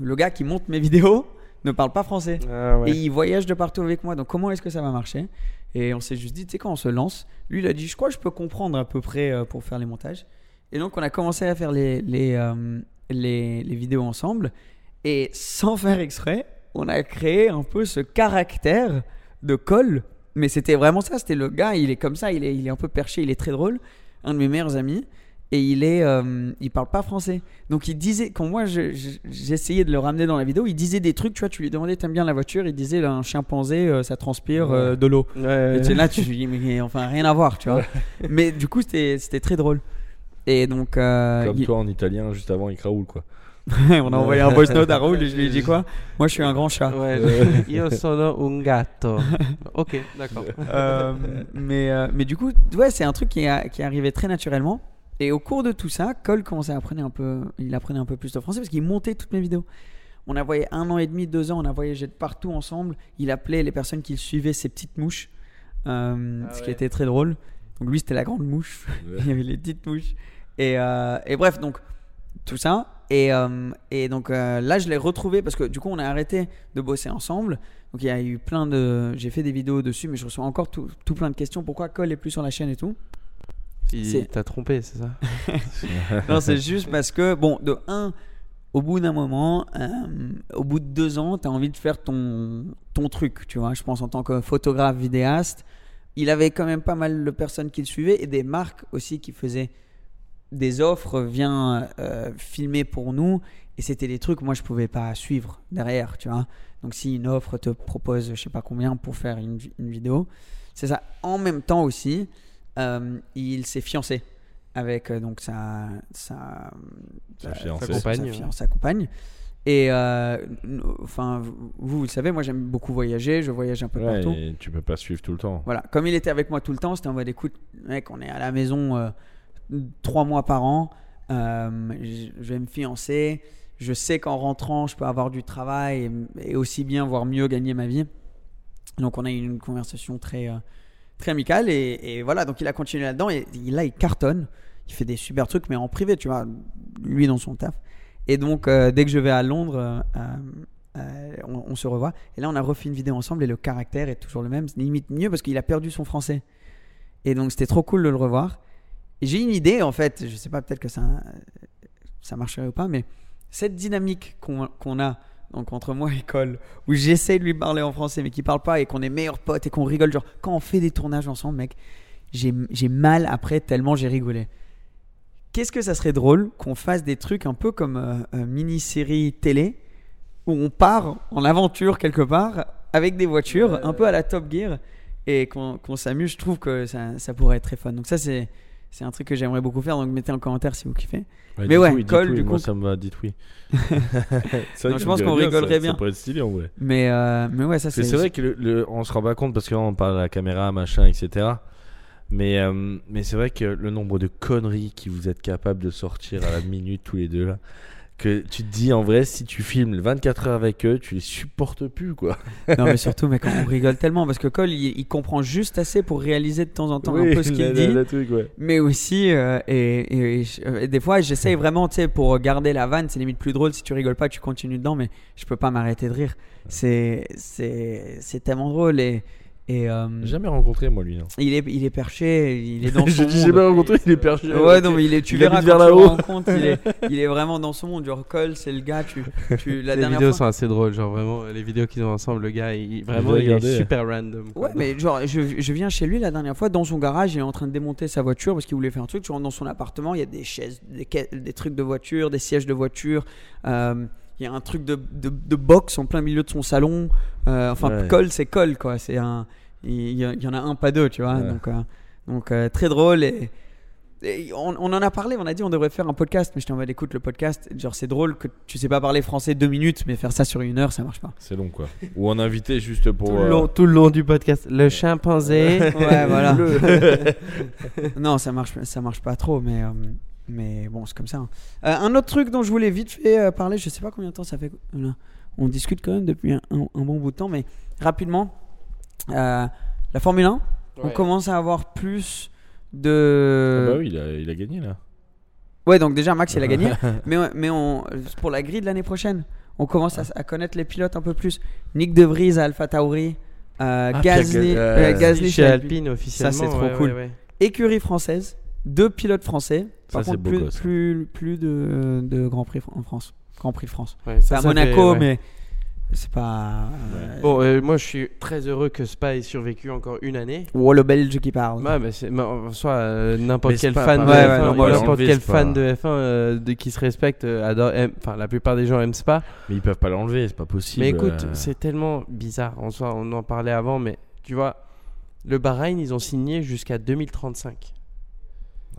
le gars qui monte mes vidéos ne parle pas français. Ah ouais. Et il voyage de partout avec moi. Donc comment est-ce que ça va marcher? Et on s'est juste dit, tu sais, quand on se lance, lui il a dit, je crois que je peux comprendre à peu près euh, pour faire les montages. Et donc on a commencé à faire les, les, euh, les, les vidéos ensemble. Et sans faire exprès, on a créé un peu ce caractère de Cole. Mais c'était vraiment ça, c'était le gars, il est comme ça, il est, il est un peu perché, il est très drôle. Un de mes meilleurs amis. Et il est, euh, il parle pas français. Donc il disait, quand moi je- je- j'essayais de le ramener dans la vidéo, il disait des trucs, tu vois, tu lui demandais t'aimes bien la voiture, il disait un chimpanzé, euh, ça transpire euh, de l'eau. Ouais. Et là, tu dis, mais enfin, rien à voir, tu vois. Mais du coup, c'était très drôle. Et donc, euh, Comme il- toi en italien, juste avant, il Raoul, quoi. on a envoyé un voice note à Raoul et je lui ai dit quoi Moi, je suis un grand chat. Ouais, je- Io sono un gatto. ok, d'accord. Euh, mais, euh, mais du coup, ouais, c'est un truc qui, est arrivé très naturellement. Et au cours de tout ça, Cole commençait à apprendre un peu, il apprenait un peu plus de français parce qu'il montait toutes mes vidéos. On a voyagé un an et demi, deux ans, on a voyagé de partout ensemble. Il appelait les personnes qui le suivaient ses petites mouches, euh, Ah ce qui était très drôle. Donc lui, c'était la grande mouche. Il y avait les petites mouches. Et, euh, et bref, donc tout ça. Et, euh, et donc euh, là, je l'ai retrouvé parce que du coup, on a arrêté de bosser ensemble. Donc il y a eu plein de. J'ai fait des vidéos dessus, mais je reçois encore tout, tout plein de questions. Pourquoi Cole est plus sur la chaîne et tout? Il t'a trompé, c'est ça? Non, c'est juste parce que, bon, de un, au bout d'un moment, euh, au bout de deux ans, tu as envie de faire ton, ton truc, tu vois. Je pense en tant que photographe, vidéaste. Il avait quand même pas mal de personnes qui le suivaient et des marques aussi qui faisaient des offres, viens euh, filmer pour nous. Et c'était des trucs, moi, je pouvais pas suivre derrière, tu vois. Donc, si une offre te propose, je sais pas combien, pour faire une, une vidéo, c'est ça. En même temps aussi, euh, il s'est fiancé avec euh, donc sa, sa, Sa sa compagne. Et euh, enfin, vous, vous le savez, moi j'aime beaucoup voyager, je voyage un peu Ouais, partout. et tu peux pas suivre tout le temps. Voilà, comme il était avec moi tout le temps, c'était en mode écoute, mec, on est à la maison euh, trois mois par an, euh, je vais me fiancer, je sais qu'en rentrant, je peux avoir du travail et, et aussi bien, voire mieux gagner ma vie. Donc on a eu une conversation très, très amicale et, et voilà, donc il a continué là-dedans et là il cartonne, il fait des super trucs, mais en privé, tu vois, lui dans son taf. Et donc euh, dès que je vais à Londres, euh, euh, on, se revoit. Et là, on a refait une vidéo ensemble et le caractère est toujours le même, limite mieux parce qu'il a perdu son français. Et donc, c'était trop cool de le revoir. J'ai une idée, en fait, je sais pas, peut-être que ça, ça marcherait ou pas, mais cette dynamique qu'on a donc entre moi et Cole, où j'essaie de lui parler en français mais qu'il parle pas et qu'on est meilleurs potes et qu'on rigole, genre quand on fait des tournages ensemble, mec, j'ai mal après tellement j'ai rigolé. Qu'est-ce que ça serait drôle qu'on fasse des trucs un peu comme euh, euh, mini-série télé où on part en aventure quelque part avec des voitures, un peu à la Top Gear, et qu'on qu'on s'amuse. Je trouve que ça, ça pourrait être très fun. Donc ça, c'est c'est un truc que j'aimerais beaucoup faire. Donc mettez en commentaire si vous kiffez. Mais ouais, oui, Cole, oui, du moi coup- ça me va, dites oui. Vrai je pense qu'on rigolerait ça- bien. Ça pourrait être stylé en vrai. Mais, euh, mais ouais, ça c'est. c'est vrai que le, le- on se rend pas compte parce que là, on parle à la caméra, machin, etc. Mais, euh, mais c'est vrai que le nombre de conneries qui vous êtes capable de sortir à la minute tous les deux là, que tu te dis en vrai, si tu filmes 24 heures avec eux, tu les supportes plus quoi. Non, mais surtout, mec, on rigole tellement parce que Cole, il, il comprend juste assez pour réaliser de temps en temps un peu ce qu'il dit. le truc, ouais. Mais aussi, euh, et, euh, des fois, j'essaye vraiment, tu sais, pour garder la vanne, c'est limite plus drôle. Si tu rigoles pas, tu continues dedans, mais je peux pas m'arrêter de rire. C'est tellement drôle et, et euh, J'ai jamais rencontré moi lui. il est, il est perché, il est dans Je son dis, j'ai monde. pas rencontré, il est perché. Ouais, non, mais il est, tu Il verras habite quand vers tu le là-haut. rencontres, il est, il est vraiment dans son monde. Genre, Cole, c'est le gars, tu, tu, la les dernière vidéos fois. sont assez drôles, genre vraiment, les vidéos qu'ils ont ensemble, le gars, il, vraiment, il est super random. quoi. Ouais, mais genre, je, je viens chez lui la dernière fois, dans son garage, il est en train de démonter sa voiture parce qu'il voulait faire un truc. Tu rentres dans son appartement, il y a des chaises, des, ca- des trucs de voiture, des sièges de voiture. euh, il y a un truc de, de, de boxe en plein milieu de son salon. Euh, enfin, Ouais. Cole, c'est Cole, quoi. C'est un, il y, en a un, pas deux, tu vois. Ouais. Donc, euh, donc euh, très drôle. Et, et on, on en a parlé, on a dit on devrait faire un podcast. Mais je t'en mode écoute le podcast. Genre, c'est drôle que tu sais pas parler français deux minutes, mais faire ça sur une heure, ça marche pas. C'est long quoi. Ou en invité juste pour. tout, euh, le long, tout le long du podcast, le chimpanzé. Ouais, voilà. non, ça marche, ça marche pas trop, mais, euh, mais bon, c'est comme ça. hein. Euh, un autre truc dont je voulais vite fait euh, parler, je sais pas combien de temps ça fait. On discute quand même depuis un, un- un bon bout de temps, mais rapidement, Euh, la Formule 1, on Ouais. commence à avoir plus de. Ah bah oui, il a, il a gagné là. Ouais, donc déjà Max il a gagné, mais mais on pour la grille de l'année prochaine, on commence à, à connaître les pilotes un peu plus. Nick De Vries à Alpha Tauri, euh, Ah, Gasly, euh, euh, Gasly chez Alpine officiellement. Ça, c'est trop ouais, cool. ouais, ouais. écurie française, deux pilotes français. Par Ça, c'est contre, beau plus, gosse. plus, plus de, de Grand Prix en France. Grand Prix de France. Ouais, C'est ça, à ça Monaco, fait- ouais. mais c'est pas. euh, Bon, euh, moi je suis très heureux que Spa ait survécu encore une année. Oh, le Belge qui parle. Ouais, c'est, mais en soi, euh, n'importe quel Spa, fan de pareil, F1, ouais, non, ou voilà. n'importe Enlever quel Spa. fan de F1 euh, de, qui se respecte adore, aime- enfin la plupart des gens aiment Spa. Mais ils peuvent pas l'enlever, c'est pas possible. Mais écoute, euh. c'est tellement bizarre. En soi, on en parlait avant, mais tu vois, le Bahreïn, ils ont signé jusqu'à 2035.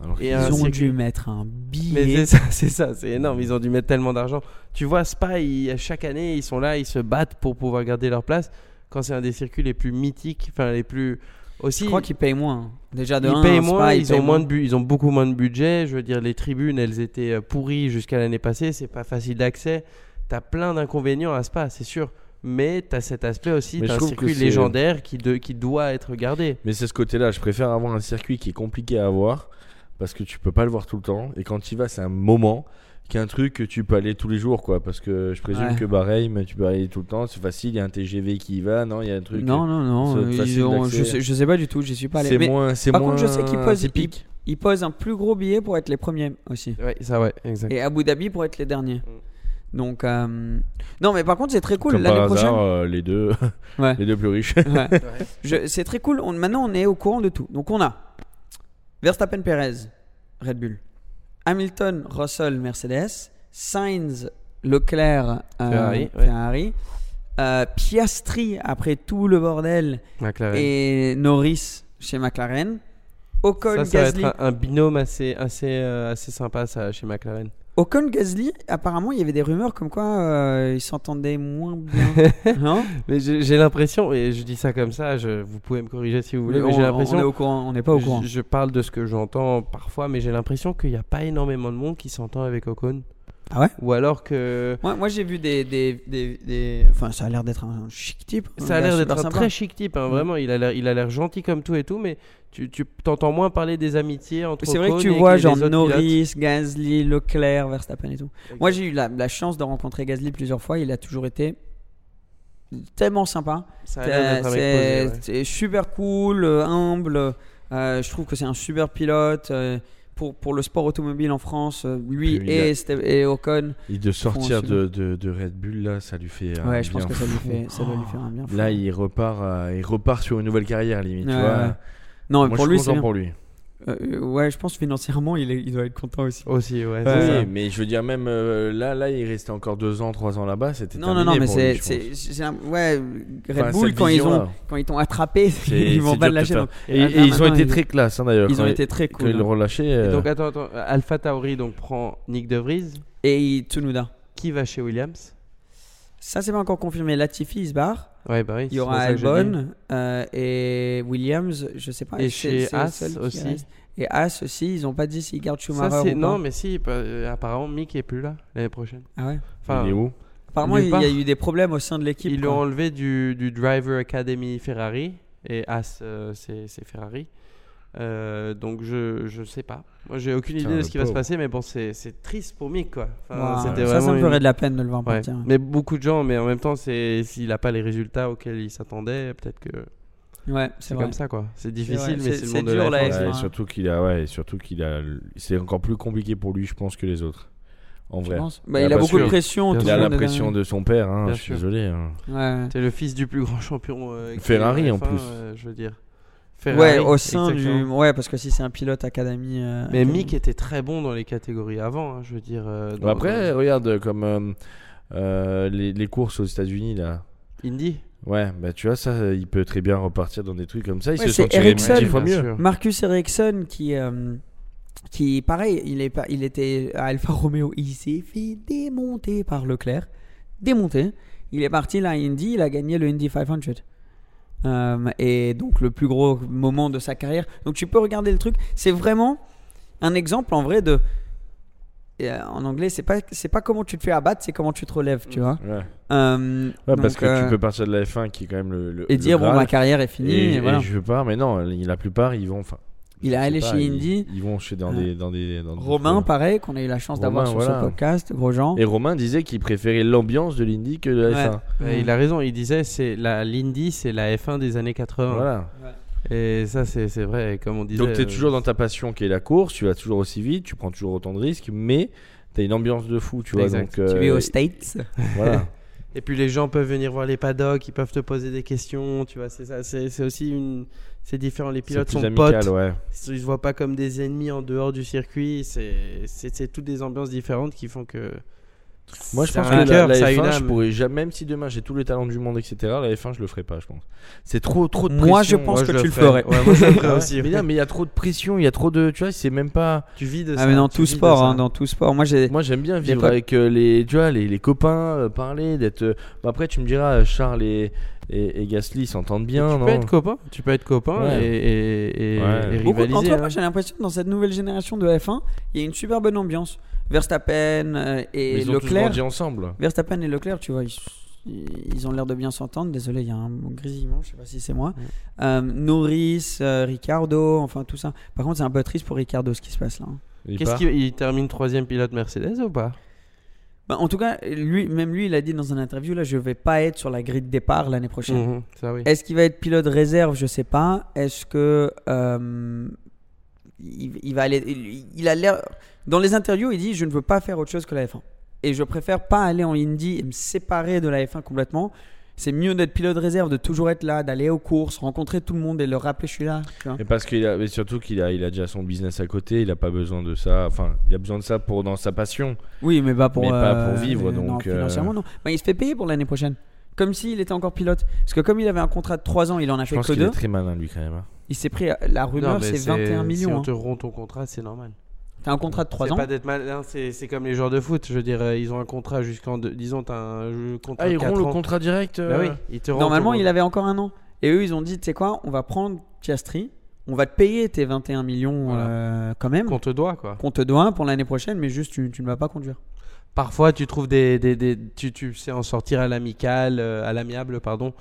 Alors Et Ils ont circuit- dû mettre un Mais billet. c'est ça, c'est ça, c'est énorme. Ils ont dû mettre tellement d'argent. Tu vois, Spa, ils- chaque année, ils sont là, ils se battent pour pouvoir garder leur place. Quand c'est un des circuits les plus mythiques, enfin les plus aussi. Je crois qu'ils payent moins. Déjà de ils un, payent Spa, moins, ils ont payent moins de ils ont beaucoup moins de budget. Je veux dire, les tribunes, elles étaient euh, pourries jusqu'à l'année passée. C'est pas facile d'accès. T'as plein d'inconvénients à Spa, c'est sûr. Mais t'as cet aspect aussi Mais d'un circuit légendaire qui, de- qui doit être gardé. Mais c'est ce côté-là, je préfère avoir un circuit qui est compliqué à avoir parce que tu peux pas le voir tout le temps et quand tu y vas, c'est un moment qu'un truc que tu peux aller tous les jours quoi parce que je présume Ouais. que Bahreïn mais tu peux aller tout le temps, c'est facile, il y a un TGV qui y va, non, il y a un truc Non, non, non. ils ont- je, sais, je sais pas du tout, j'y suis pas allé. c'est moins c'est par moins contre, je sais qu'ils posent, ils, typique. ils posent un plus gros billet pour être les premiers aussi. Ouais, ça, ouais, exact. Et Abu Dhabi pour être les derniers. Mm. Donc, euh, non, mais par contre, c'est très cool. L'année prochaine, euh, les deux Ouais. les deux plus riches. Ouais. C'est très cool. On- maintenant, on est au courant de tout. Donc, on a Verstappen Perez, Red Bull. Hamilton, Russell, Mercedes. Sainz, Leclerc, euh, Ferrari, ouais. Euh, Piastri, après tout le bordel, McLaren. et Norris chez McLaren. Ocon, ça, ça va Gasly. être un, un binôme assez, assez, euh, assez sympa ça, chez McLaren. Ocon, Gasly, apparemment, il y avait des rumeurs comme quoi euh, ils s'entendaient moins bien. non Mais j'ai l'impression, et je dis ça comme ça, je, vous pouvez me corriger si vous voulez, mais j'ai l'impression. on est au courant, on n'est pas au courant. Je, je parle de ce que j'entends parfois, mais j'ai l'impression qu'il n'y a pas énormément de monde qui s'entend avec Ocon. Ah ouais Ou alors que. Moi, moi j'ai vu des, des, des, des- Enfin, ça a l'air d'être un chic type. Ça a gars l'air d'être un sympa. très chic type, hein, Mm. vraiment. Il a l'air- gentil comme tout et tout, mais tu, tu t'entends moins parler des amitiés entre C'est vrai que tu vois genre autres pilotes. Norris, Gasly, Leclerc, Verstappen et tout. Moi j'ai eu la, la chance de rencontrer Gasly plusieurs fois. Il a toujours été tellement sympa. C'est ouais. super cool, euh, humble. Euh, je trouve que c'est un super pilote. euh, pour, pour le sport automobile en France, euh, lui Puis et, a- et Ocon. Et de sortir de, de, de Red Bull là, ça lui fait un Ouais, je pense que ça lui fait, ça doit lui faire un bien fou. Là, il repart euh, il repart sur une nouvelle carrière limite, tu Ouais, vois. ouais. Non, mais Moi, pour je lui, suis c'est content bien. pour lui. Euh, ouais, je pense financièrement, il, est- il doit être content aussi. Aussi, ouais. Oui, mais je veux dire, même euh, là, là, il restait encore deux ans, trois ans là-bas, c'était Non, non, non, mais c'est, ouais, Red Enfin, Bull quand ils ont, quand ils t'ont attrapé, ils vont pas le lâcher. donc. Et, et ils ont été ils- très classe hein, d'ailleurs. Ils ont été très cool. ils hein. l'ont relâché. Et euh, donc, attends, attends. Alpha Tauri donc, prend Nick De Vries, Et Tsunoda. qui va chez Williams? Ça, c'est pas encore confirmé. Latifi, il se barre. Ouais, bah oui. Il y aura. Albon euh, et Williams, je sais pas. Et chez qui aussi. reste. Et As aussi, ils ont pas dit s'ils gardent Schumacher Ça, ou Non, pas. mais si, euh, apparemment, Mick est plus là l'année prochaine. Ah ouais. Enfin, il est où? Apparemment, il y a eu des problèmes au sein de l'équipe. Ils l'ont enlevé du, du Driver Academy Ferrari et As, euh, c'est, c'est Ferrari. Euh, donc je je sais pas. Moi j'ai aucune Putain, idée de ce qui va se passer, mais bon c'est, c'est triste pour Mick quoi. Enfin, Wow. c'était Ça, ça me ferait une- de la peine de le voir Ouais. partir. Mais beaucoup de gens, mais en même temps c'est s'il a pas les résultats auxquels il s'attendait, peut-être que Ouais, c'est, c'est vrai. comme ça quoi. C'est difficile, mais C'est- c'est, le c'est monde de dur, la là, F1. F1. Ouais, Ouais. surtout qu'il a, ouais, surtout qu'il a, c'est encore plus compliqué pour lui, je pense, que les autres. En vrai. Bah, Ouais, il a beaucoup de pression. Bien tout Il le a monde la est pression derrière. de son père, hein, Bien je suis sûr. désolé. hein. Ouais. C'est le fils du plus grand champion. euh, qui Ferrari, en F1, plus. euh, je veux dire. Ouais, Ferrari, au sein exactement. du. Ouais, parce que si c'est un pilote académie. euh, Mais académie- Mick était très bon dans les catégories avant, hein, je veux dire. euh, dans- après, dans- regarde comme euh, euh, les, les courses aux États-Unis là. Indy. Ouais, bah tu vois ça, il peut très bien repartir dans des trucs comme ça. Il Ouais, se c'est sentirait dix fois mieux. Marcus Ericsson qui. euh, qui, pareil, il, est pas, il était à Alfa Romeo. Il s'est fait démonter par Leclerc. Démonté. Il est parti là à Indy. Il a gagné le Indy 500. Euh, et donc, le plus gros moment de sa carrière. Donc, tu peux regarder le truc. C'est vraiment un exemple en vrai de. euh, en anglais, c'est pas, c'est pas comment tu te fais abattre, c'est comment tu te relèves, tu vois. Ouais. Euh, Ouais, parce donc, que tu peux partir de la F1 qui est quand même le. le- Et le dire, bon, ma carrière est finie, et, et, voilà. et je pars, mais non, la plupart ils vont. Enfin, Il est allé pas, chez Indy. Ils vont chez dans Ouais. des dans des. Dans Romain, pareil, qu'on a eu la chance d'avoir sur Romain, ce voilà. podcast, Grosjean. Et Romain disait qu'il préférait l'ambiance de l'Indy que de la Ouais. F1. Ouais, Il a raison, il disait c'est la l'Indy, c'est la F1 des années 80. Voilà. Et ça, c'est c'est vrai, comme on disait. Donc tu es euh, toujours dans ta passion qui est la course, tu vas toujours aussi vite, tu prends toujours autant de risques, mais tu as une ambiance de fou, tu vois. Exact. Donc, Tu euh, es aux States. Voilà. Et puis les gens peuvent venir voir les paddocks, ils peuvent te poser des questions, tu vois. C'est ça, c'est c'est aussi une. C'est différent. Les pilotes sont amical, potes. ouais. Ils se voient pas comme des ennemis en dehors du circuit. C'est toutes des ambiances différentes qui font que. Moi, je pense que la, cœur, la ça a une F1, je pourrais jamais, même si demain j'ai tous les talents du monde, etc., la F1, je le ferai pas, je pense. C'est trop, trop de pression. Moi, je pense Moi, que je tu le ferais. ferais. Ouais, moi, je le ferais Ah ouais. aussi. Mais il y a trop de pression, il y a trop de. Tu vois, c'est même pas. Tu vis de Ah, ça. mais dans tu tout sport, hein, dans tout sport. Moi, j'ai. Moi, j'aime bien vivre avec euh, les, tu vois, les, les copains, euh, parler, d'être. euh, bon, après, tu me diras, Charles et, et, et Gasly s'entendent bien, tu non peux être copain. Tu peux être copain Ouais. et, et, et, Ouais. et Beaucoup, rivaliser. entre hein. moi, j'ai l'impression que dans cette nouvelle génération de F1, il y a une super bonne ambiance. Verstappen euh, et ils ont tous Leclerc. ensemble. Verstappen et Leclerc, tu vois, ils, ils ont l'air de bien s'entendre. Désolé, il y a un grésillement, je sais pas si c'est moi. Euh, Norris, euh, Ricardo, enfin tout ça. Par contre, c'est un peu triste pour Ricardo ce qui se passe là. hein. Il Qu'est-ce part. qu'il il termine troisième pilote Mercedes ou pas? Bah, en tout cas, lui, même lui, il a dit dans un interview là, je vais pas être sur la grille de départ l'année prochaine. Mhm, oui. Est-ce qu'il va être pilote réserve? Je sais pas. Est-ce que euh, il, il va aller il, il a l'air dans les interviews, il dit je ne veux pas faire autre chose que la F1 et je préfère pas aller en Indy et me séparer de la F1 complètement. C'est mieux d'être pilote réserve, de toujours être là, d'aller aux courses, rencontrer tout le monde et leur rappeler je suis là. tu vois. Et parce qu'il a, mais surtout qu'il a, il a déjà son business à côté, il a pas besoin de ça. Enfin, il a besoin de ça pour dans sa passion. Oui, mais pas pour, Mais pas euh, pour vivre, euh, non, donc, euh, financièrement, non. Bah, il se fait payer pour l'année prochaine. Comme s'il était encore pilote. Parce que comme il avait un contrat de 3 ans, il en a Je fait pense que qu'il est 2. très malin lui quand même. hein. Il s'est pris. La rumeur, c'est 21 Si millions. on hein. te rompt ton contrat, c'est normal. T'as un contrat de 3 C'est ans. pas d'être malin, c'est c'est comme les joueurs de foot. Je veux dire, euh, ils ont un contrat jusqu'en. Disons, t'as un jeu- contrat Ah, ils 4 rompt le contrat direct. Bah euh, oui, ils te rompent Normalement, il avait encore un an. Et eux, ils ont dit, tu sais quoi, on va prendre Piastri, on va te payer tes 21 millions Voilà. euh, quand même, qu'on te doit, quoi. qu'on te doit pour l'année prochaine, mais juste tu, tu ne vas pas conduire. Parfois, tu trouves des. des, des- tu, tu sais en sortir à l'amical, euh, à l'amiable, pardon,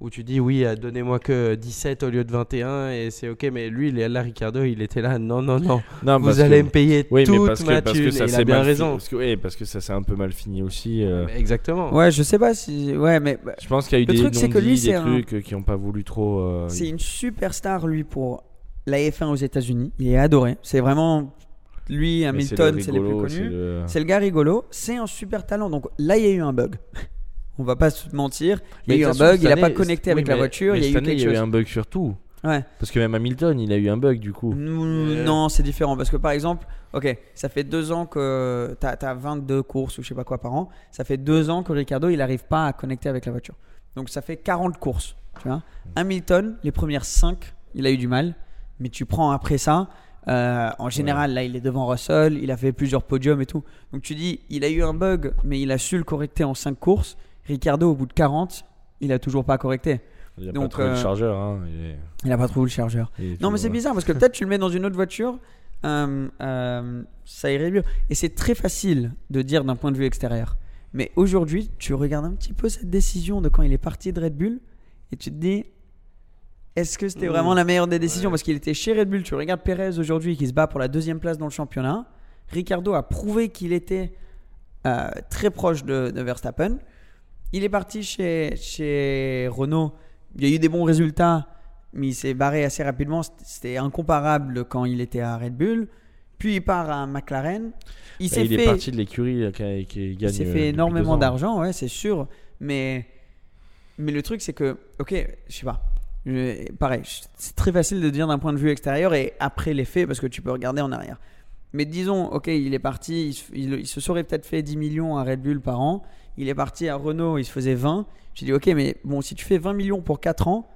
où tu dis oui, euh, donnez-moi que 17 au lieu de 21 et c'est ok, mais lui, il est là, Ricardo, il était là, non, non, non, Non, vous parce allez que- me payer Oui, mais toute parce que, ma parce que ça et il a bien raison. Parce que, oui, parce que ça s'est un peu mal fini aussi. euh. Mais Exactement. Ouais, je sais pas si. Ouais, mais bah, Je pense qu'il y a eu Le des truc, c'est que lui, des un- trucs euh, qui n'ont pas voulu trop. euh, c'est une superstar, lui, pour la F1 aux États-Unis. Il est adoré. C'est vraiment. Lui, mais c'est Hamilton, le c'est les plus rigolo, c'est connus. le- C'est le gars rigolo. C'est un super talent. Donc là, il y a eu un bug. On va pas se mentir. Il y a eu un bug. Il a pas année- connecté oui, avec la mais- voiture. mais Il y a eu année, quelque il y a eu chose. un bug sur tout. Ouais. Parce que même Hamilton, il a eu un bug du coup. Mm, Non, c'est différent parce que par exemple, ok, ça fait deux ans que tu as, 22 courses ou je sais pas quoi par an. Ça fait deux ans que Ricardo il n'arrive pas à connecter avec la voiture. Donc ça fait 40 courses. Tu vois Hamilton, les premières 5, il a eu du mal. Mais tu prends après ça, euh, en général, là il est devant Russell, il a fait plusieurs podiums et tout. Donc tu dis, il a eu un bug, mais il a su le correcter en 5 courses. Ricardo, au bout de 40, il a toujours pas correcté. Il a Donc, pas trouvé euh, le chargeur. Hein. il est- Il a pas trouvé le chargeur. Non, mais c'est bizarre parce que peut-être tu le mets dans une autre voiture, euh, euh, ça irait mieux. Et c'est très facile de dire d'un point de vue extérieur. Mais aujourd'hui, tu regardes un petit peu cette décision de quand il est parti de Red Bull et tu te dis est-ce que c'était vraiment la meilleure des décisions? Parce qu'il était chez Red Bull. Tu regardes Perez aujourd'hui qui se bat pour la deuxième place dans le championnat. Ricardo a prouvé qu'il était euh, très proche de, de Verstappen. Il est parti chez, chez Renault. Il y a eu des bons résultats, mais il s'est barré assez rapidement. C'était- incomparable quand il était à Red Bull. Puis il part à McLaren. Il Bah, s'est il est fait, parti de l'écurie là, qui, qui gagne. il s'est euh, fait énormément d'argent, ouais, c'est sûr. Mais, mais le truc, c'est que, ok, je sais pas. Je- pareil, c'est très facile de dire d'un point de vue extérieur et après les faits parce que tu peux regarder en arrière. Mais disons, ok, il est parti, il- il se serait peut-être fait 10 millions à Red Bull par an. Il est parti à Renault, il se faisait 20. J'ai dit, ok, mais bon, si tu fais 20 millions pour 4 ans,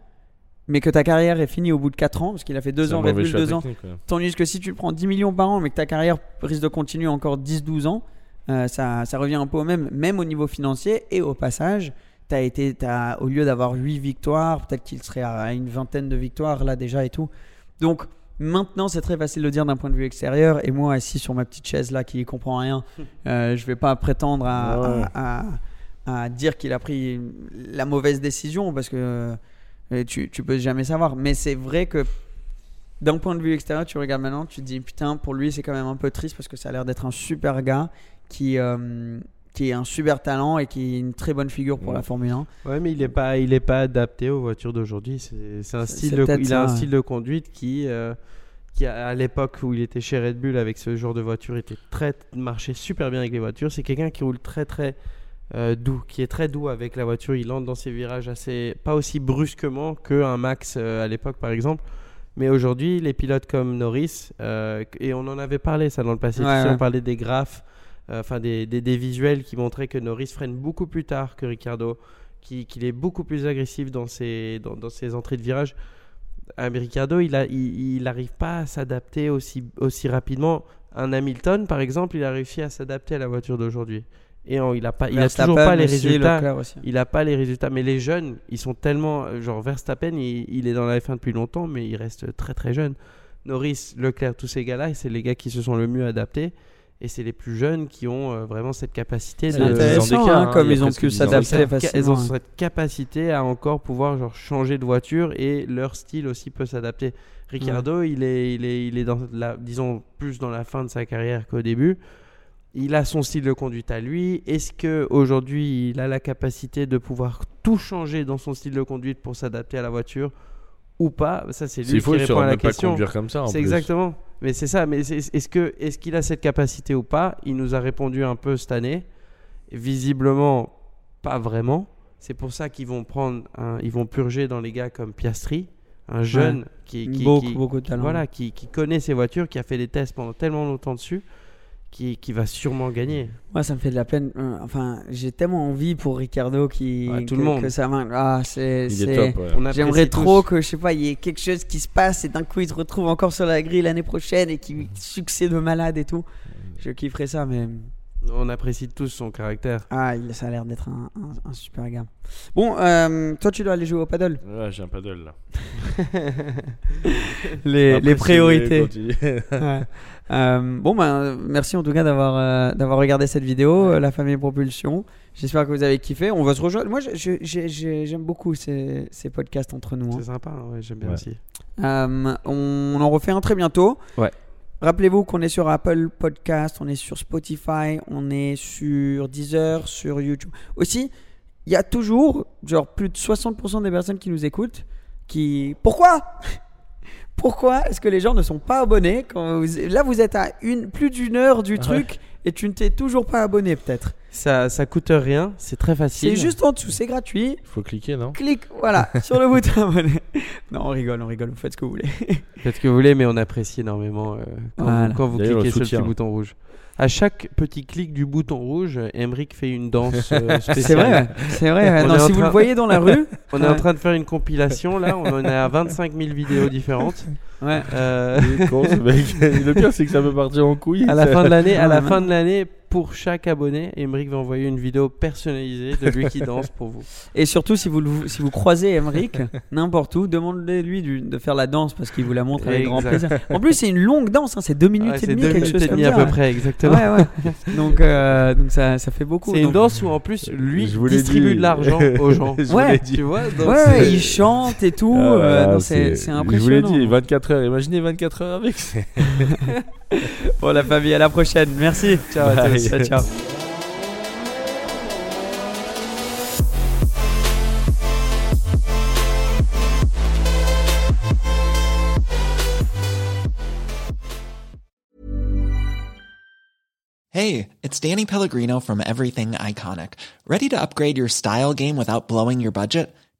mais que ta carrière est finie au bout de 4 ans, parce qu'il a fait 2 C'est un ans Red mauvais Bull, choix 2 ans. Tandis que si tu prends 10 millions par an, mais que ta carrière risque de continuer encore 10-12 ans, euh, ça, ça revient un peu au même, même au niveau financier. Et au passage, as été, as, au lieu d'avoir 8 victoires, peut-être qu'il serait à une vingtaine de victoires là déjà et tout. Donc, Maintenant, c'est très facile de dire d'un point de vue extérieur. Et moi, assis sur ma petite chaise là, qui comprend rien, euh, je vais pas prétendre à, Ouais. à- à- à dire qu'il a pris la mauvaise décision parce que euh, tu, tu peux jamais savoir. Mais c'est vrai que d'un point de vue extérieur, tu regardes maintenant, tu te dis putain, pour lui, c'est quand même un peu triste parce que ça a l'air d'être un super gars qui, euh, qui est un super talent et qui est une très bonne figure pour Ouais. la Formule 1. Ouais, mais il est pas, il est pas adapté aux voitures d'aujourd'hui. C'est un style, de, il a un ouais. style de conduite qui, euh, qui à l'époque où il était chez Red Bull avec ce genre de voiture, était très marchait super bien avec les voitures. C'est quelqu'un qui roule très très euh, doux, qui est très doux avec la voiture. Il entre dans ses virages assez, pas aussi brusquement que un Max euh, à l'époque par exemple. Mais aujourd'hui, les pilotes comme Norris, et on en avait parlé ça dans le passé, tu Ouais, sais, on parlait des graphes, enfin des, des, des visuels qui montraient que Norris freine beaucoup plus tard que Ricardo, qui- qu'il est beaucoup plus agressif dans ses, dans, dans ses entrées de virage. Euh, Ricardo, il n'arrive il, pas à s'adapter aussi, aussi rapidement. Un Hamilton, par exemple, il a réussi à s'adapter à la voiture d'aujourd'hui. Et en- il n'a pas, il a toujours pas les résultats. Il n'a pas les résultats. Mais les jeunes, ils sont tellement. euh, Genre Verstappen, il, il est dans la F1 depuis longtemps, mais il reste très très jeune. Norris, Leclerc, tous ces gars-là, c'est les gars qui se sont le mieux adaptés. Et c'est les plus jeunes qui ont euh, vraiment cette capacité de. intéressant, hein, hein, comme ils ont pu 10 ans s'adapter Ils ont facilement. cette capacité à encore pouvoir genre, changer de voiture et leur style aussi peut s'adapter. Ricardo, il, est, il, est, il est dans la, disons, plus dans la fin de sa carrière qu'au début. Il a son style de conduite à lui. Est-ce que aujourd'hui il a la capacité de pouvoir tout changer dans son style de conduite pour s'adapter à la voiture? Ou pas Ça, c'est lui qui répond à la question. conduire comme ça. en C'est exactement. Mais c'est ça. Mais est-ce que est-ce qu'il a cette capacité ou pas? Il nous a répondu un peu cette année. Visiblement, pas vraiment. C'est pour ça qu'ils vont prendre, un- ils vont purger dans les gars comme Piastri, un jeune qui, qui, beaucoup, qui- beaucoup de talent. voilà, qui, qui connaît ses voitures, qui a fait des tests pendant tellement longtemps dessus, qui, qui va sûrement gagner. Moi, ça me fait de la peine. Euh, Enfin, j'ai tellement envie pour Ricardo qui, Ouais, tout que, le monde. que ça. Ah, c'est, Il c'est- est top. ouais. J'aimerais tous. trop que, je sais pas, il y ait quelque chose qui se passe et d'un coup il se retrouve encore sur la grille l'année prochaine et qui succès de malade et tout. Je kifferais ça, mais On apprécie tous son caractère. ah, il, ça a l'air d'être un, un- un super gars. Bon, euh, toi tu dois aller jouer au paddle. Ouais, j'ai un paddle là. Les, les priorités. Ouais. Euh, bon, ben, merci en tout cas d'avoir euh, d'avoir regardé cette vidéo, euh, La famille Propulsion. J'espère que vous avez kiffé. On va se rejoindre. Moi, j'aime beaucoup ces, ces podcasts entre nous. hein. C'est sympa, ouais, j'aime bien Ouais. aussi. Euh, on en refait un très bientôt. Ouais. Rappelez-vous qu'on est sur Apple Podcast, on est sur Spotify, on est sur Deezer, sur YouTube. Aussi, il y a toujours, genre, plus de 60% des personnes qui nous écoutent qui. Pourquoi? Pourquoi est-ce que les gens ne sont pas abonnés quand vous- Là, vous êtes à une, plus d'une heure du truc et tu ne t'es toujours pas abonné, peut-être. Ça, ça coûte rien, c'est très facile. C'est juste en dessous, c'est gratuit. Faut cliquer, non? Clique, voilà, sur le bouton abonné. Non, on rigole, on rigole, vous faites ce que vous voulez. Faites ce que vous voulez, mais on apprécie énormément euh, quand, Voilà. vous, quand vous cliquez sur le petit bouton rouge. À chaque petit clic du bouton rouge, Emric fait une danse euh, spéciale. C'est vrai, c'est vrai. Non, si vous le voyez dans la rue, On est en train de faire une compilation là, on en est à 25 000 vidéos différentes. ouais. Euh, Il est con, ce mec. Le pire, c'est que ça peut partir en couille. à la fin de l'année, à la fin de l'année, pour chaque abonné, Emric va envoyer une vidéo personnalisée de lui qui danse pour vous. Et surtout, si vous, le- si vous croisez Emric n'importe où, demandez-lui du- de faire la danse parce qu'il vous la montre avec grand Exact. plaisir. En plus, c'est une longue danse, hein, c'est deux minutes Ouais, et c'est demie, deux quelque minutes chose et comme demie ça. à peu près, exactement. Ouais, ouais. Donc, euh, donc ça, ça fait beaucoup. C'est une donc- danse où en plus lui Je vous l'ai distribue dit. de l'argent aux gens. Je vous Ouais. l'ai dit. Tu vois donc Ouais, c'est- il chante et tout. Ah, euh, non, c'est c'est Je vous impressionnant. l'ai dit, 24 heures. Imaginez 24 heures avec. Bon, la famille, à la prochaine. Merci. Ciao à. Tous. Ciao, ciao. Hey, it's Danny Pellegrino from Everything Iconic. Ready to upgrade your style game without blowing your budget?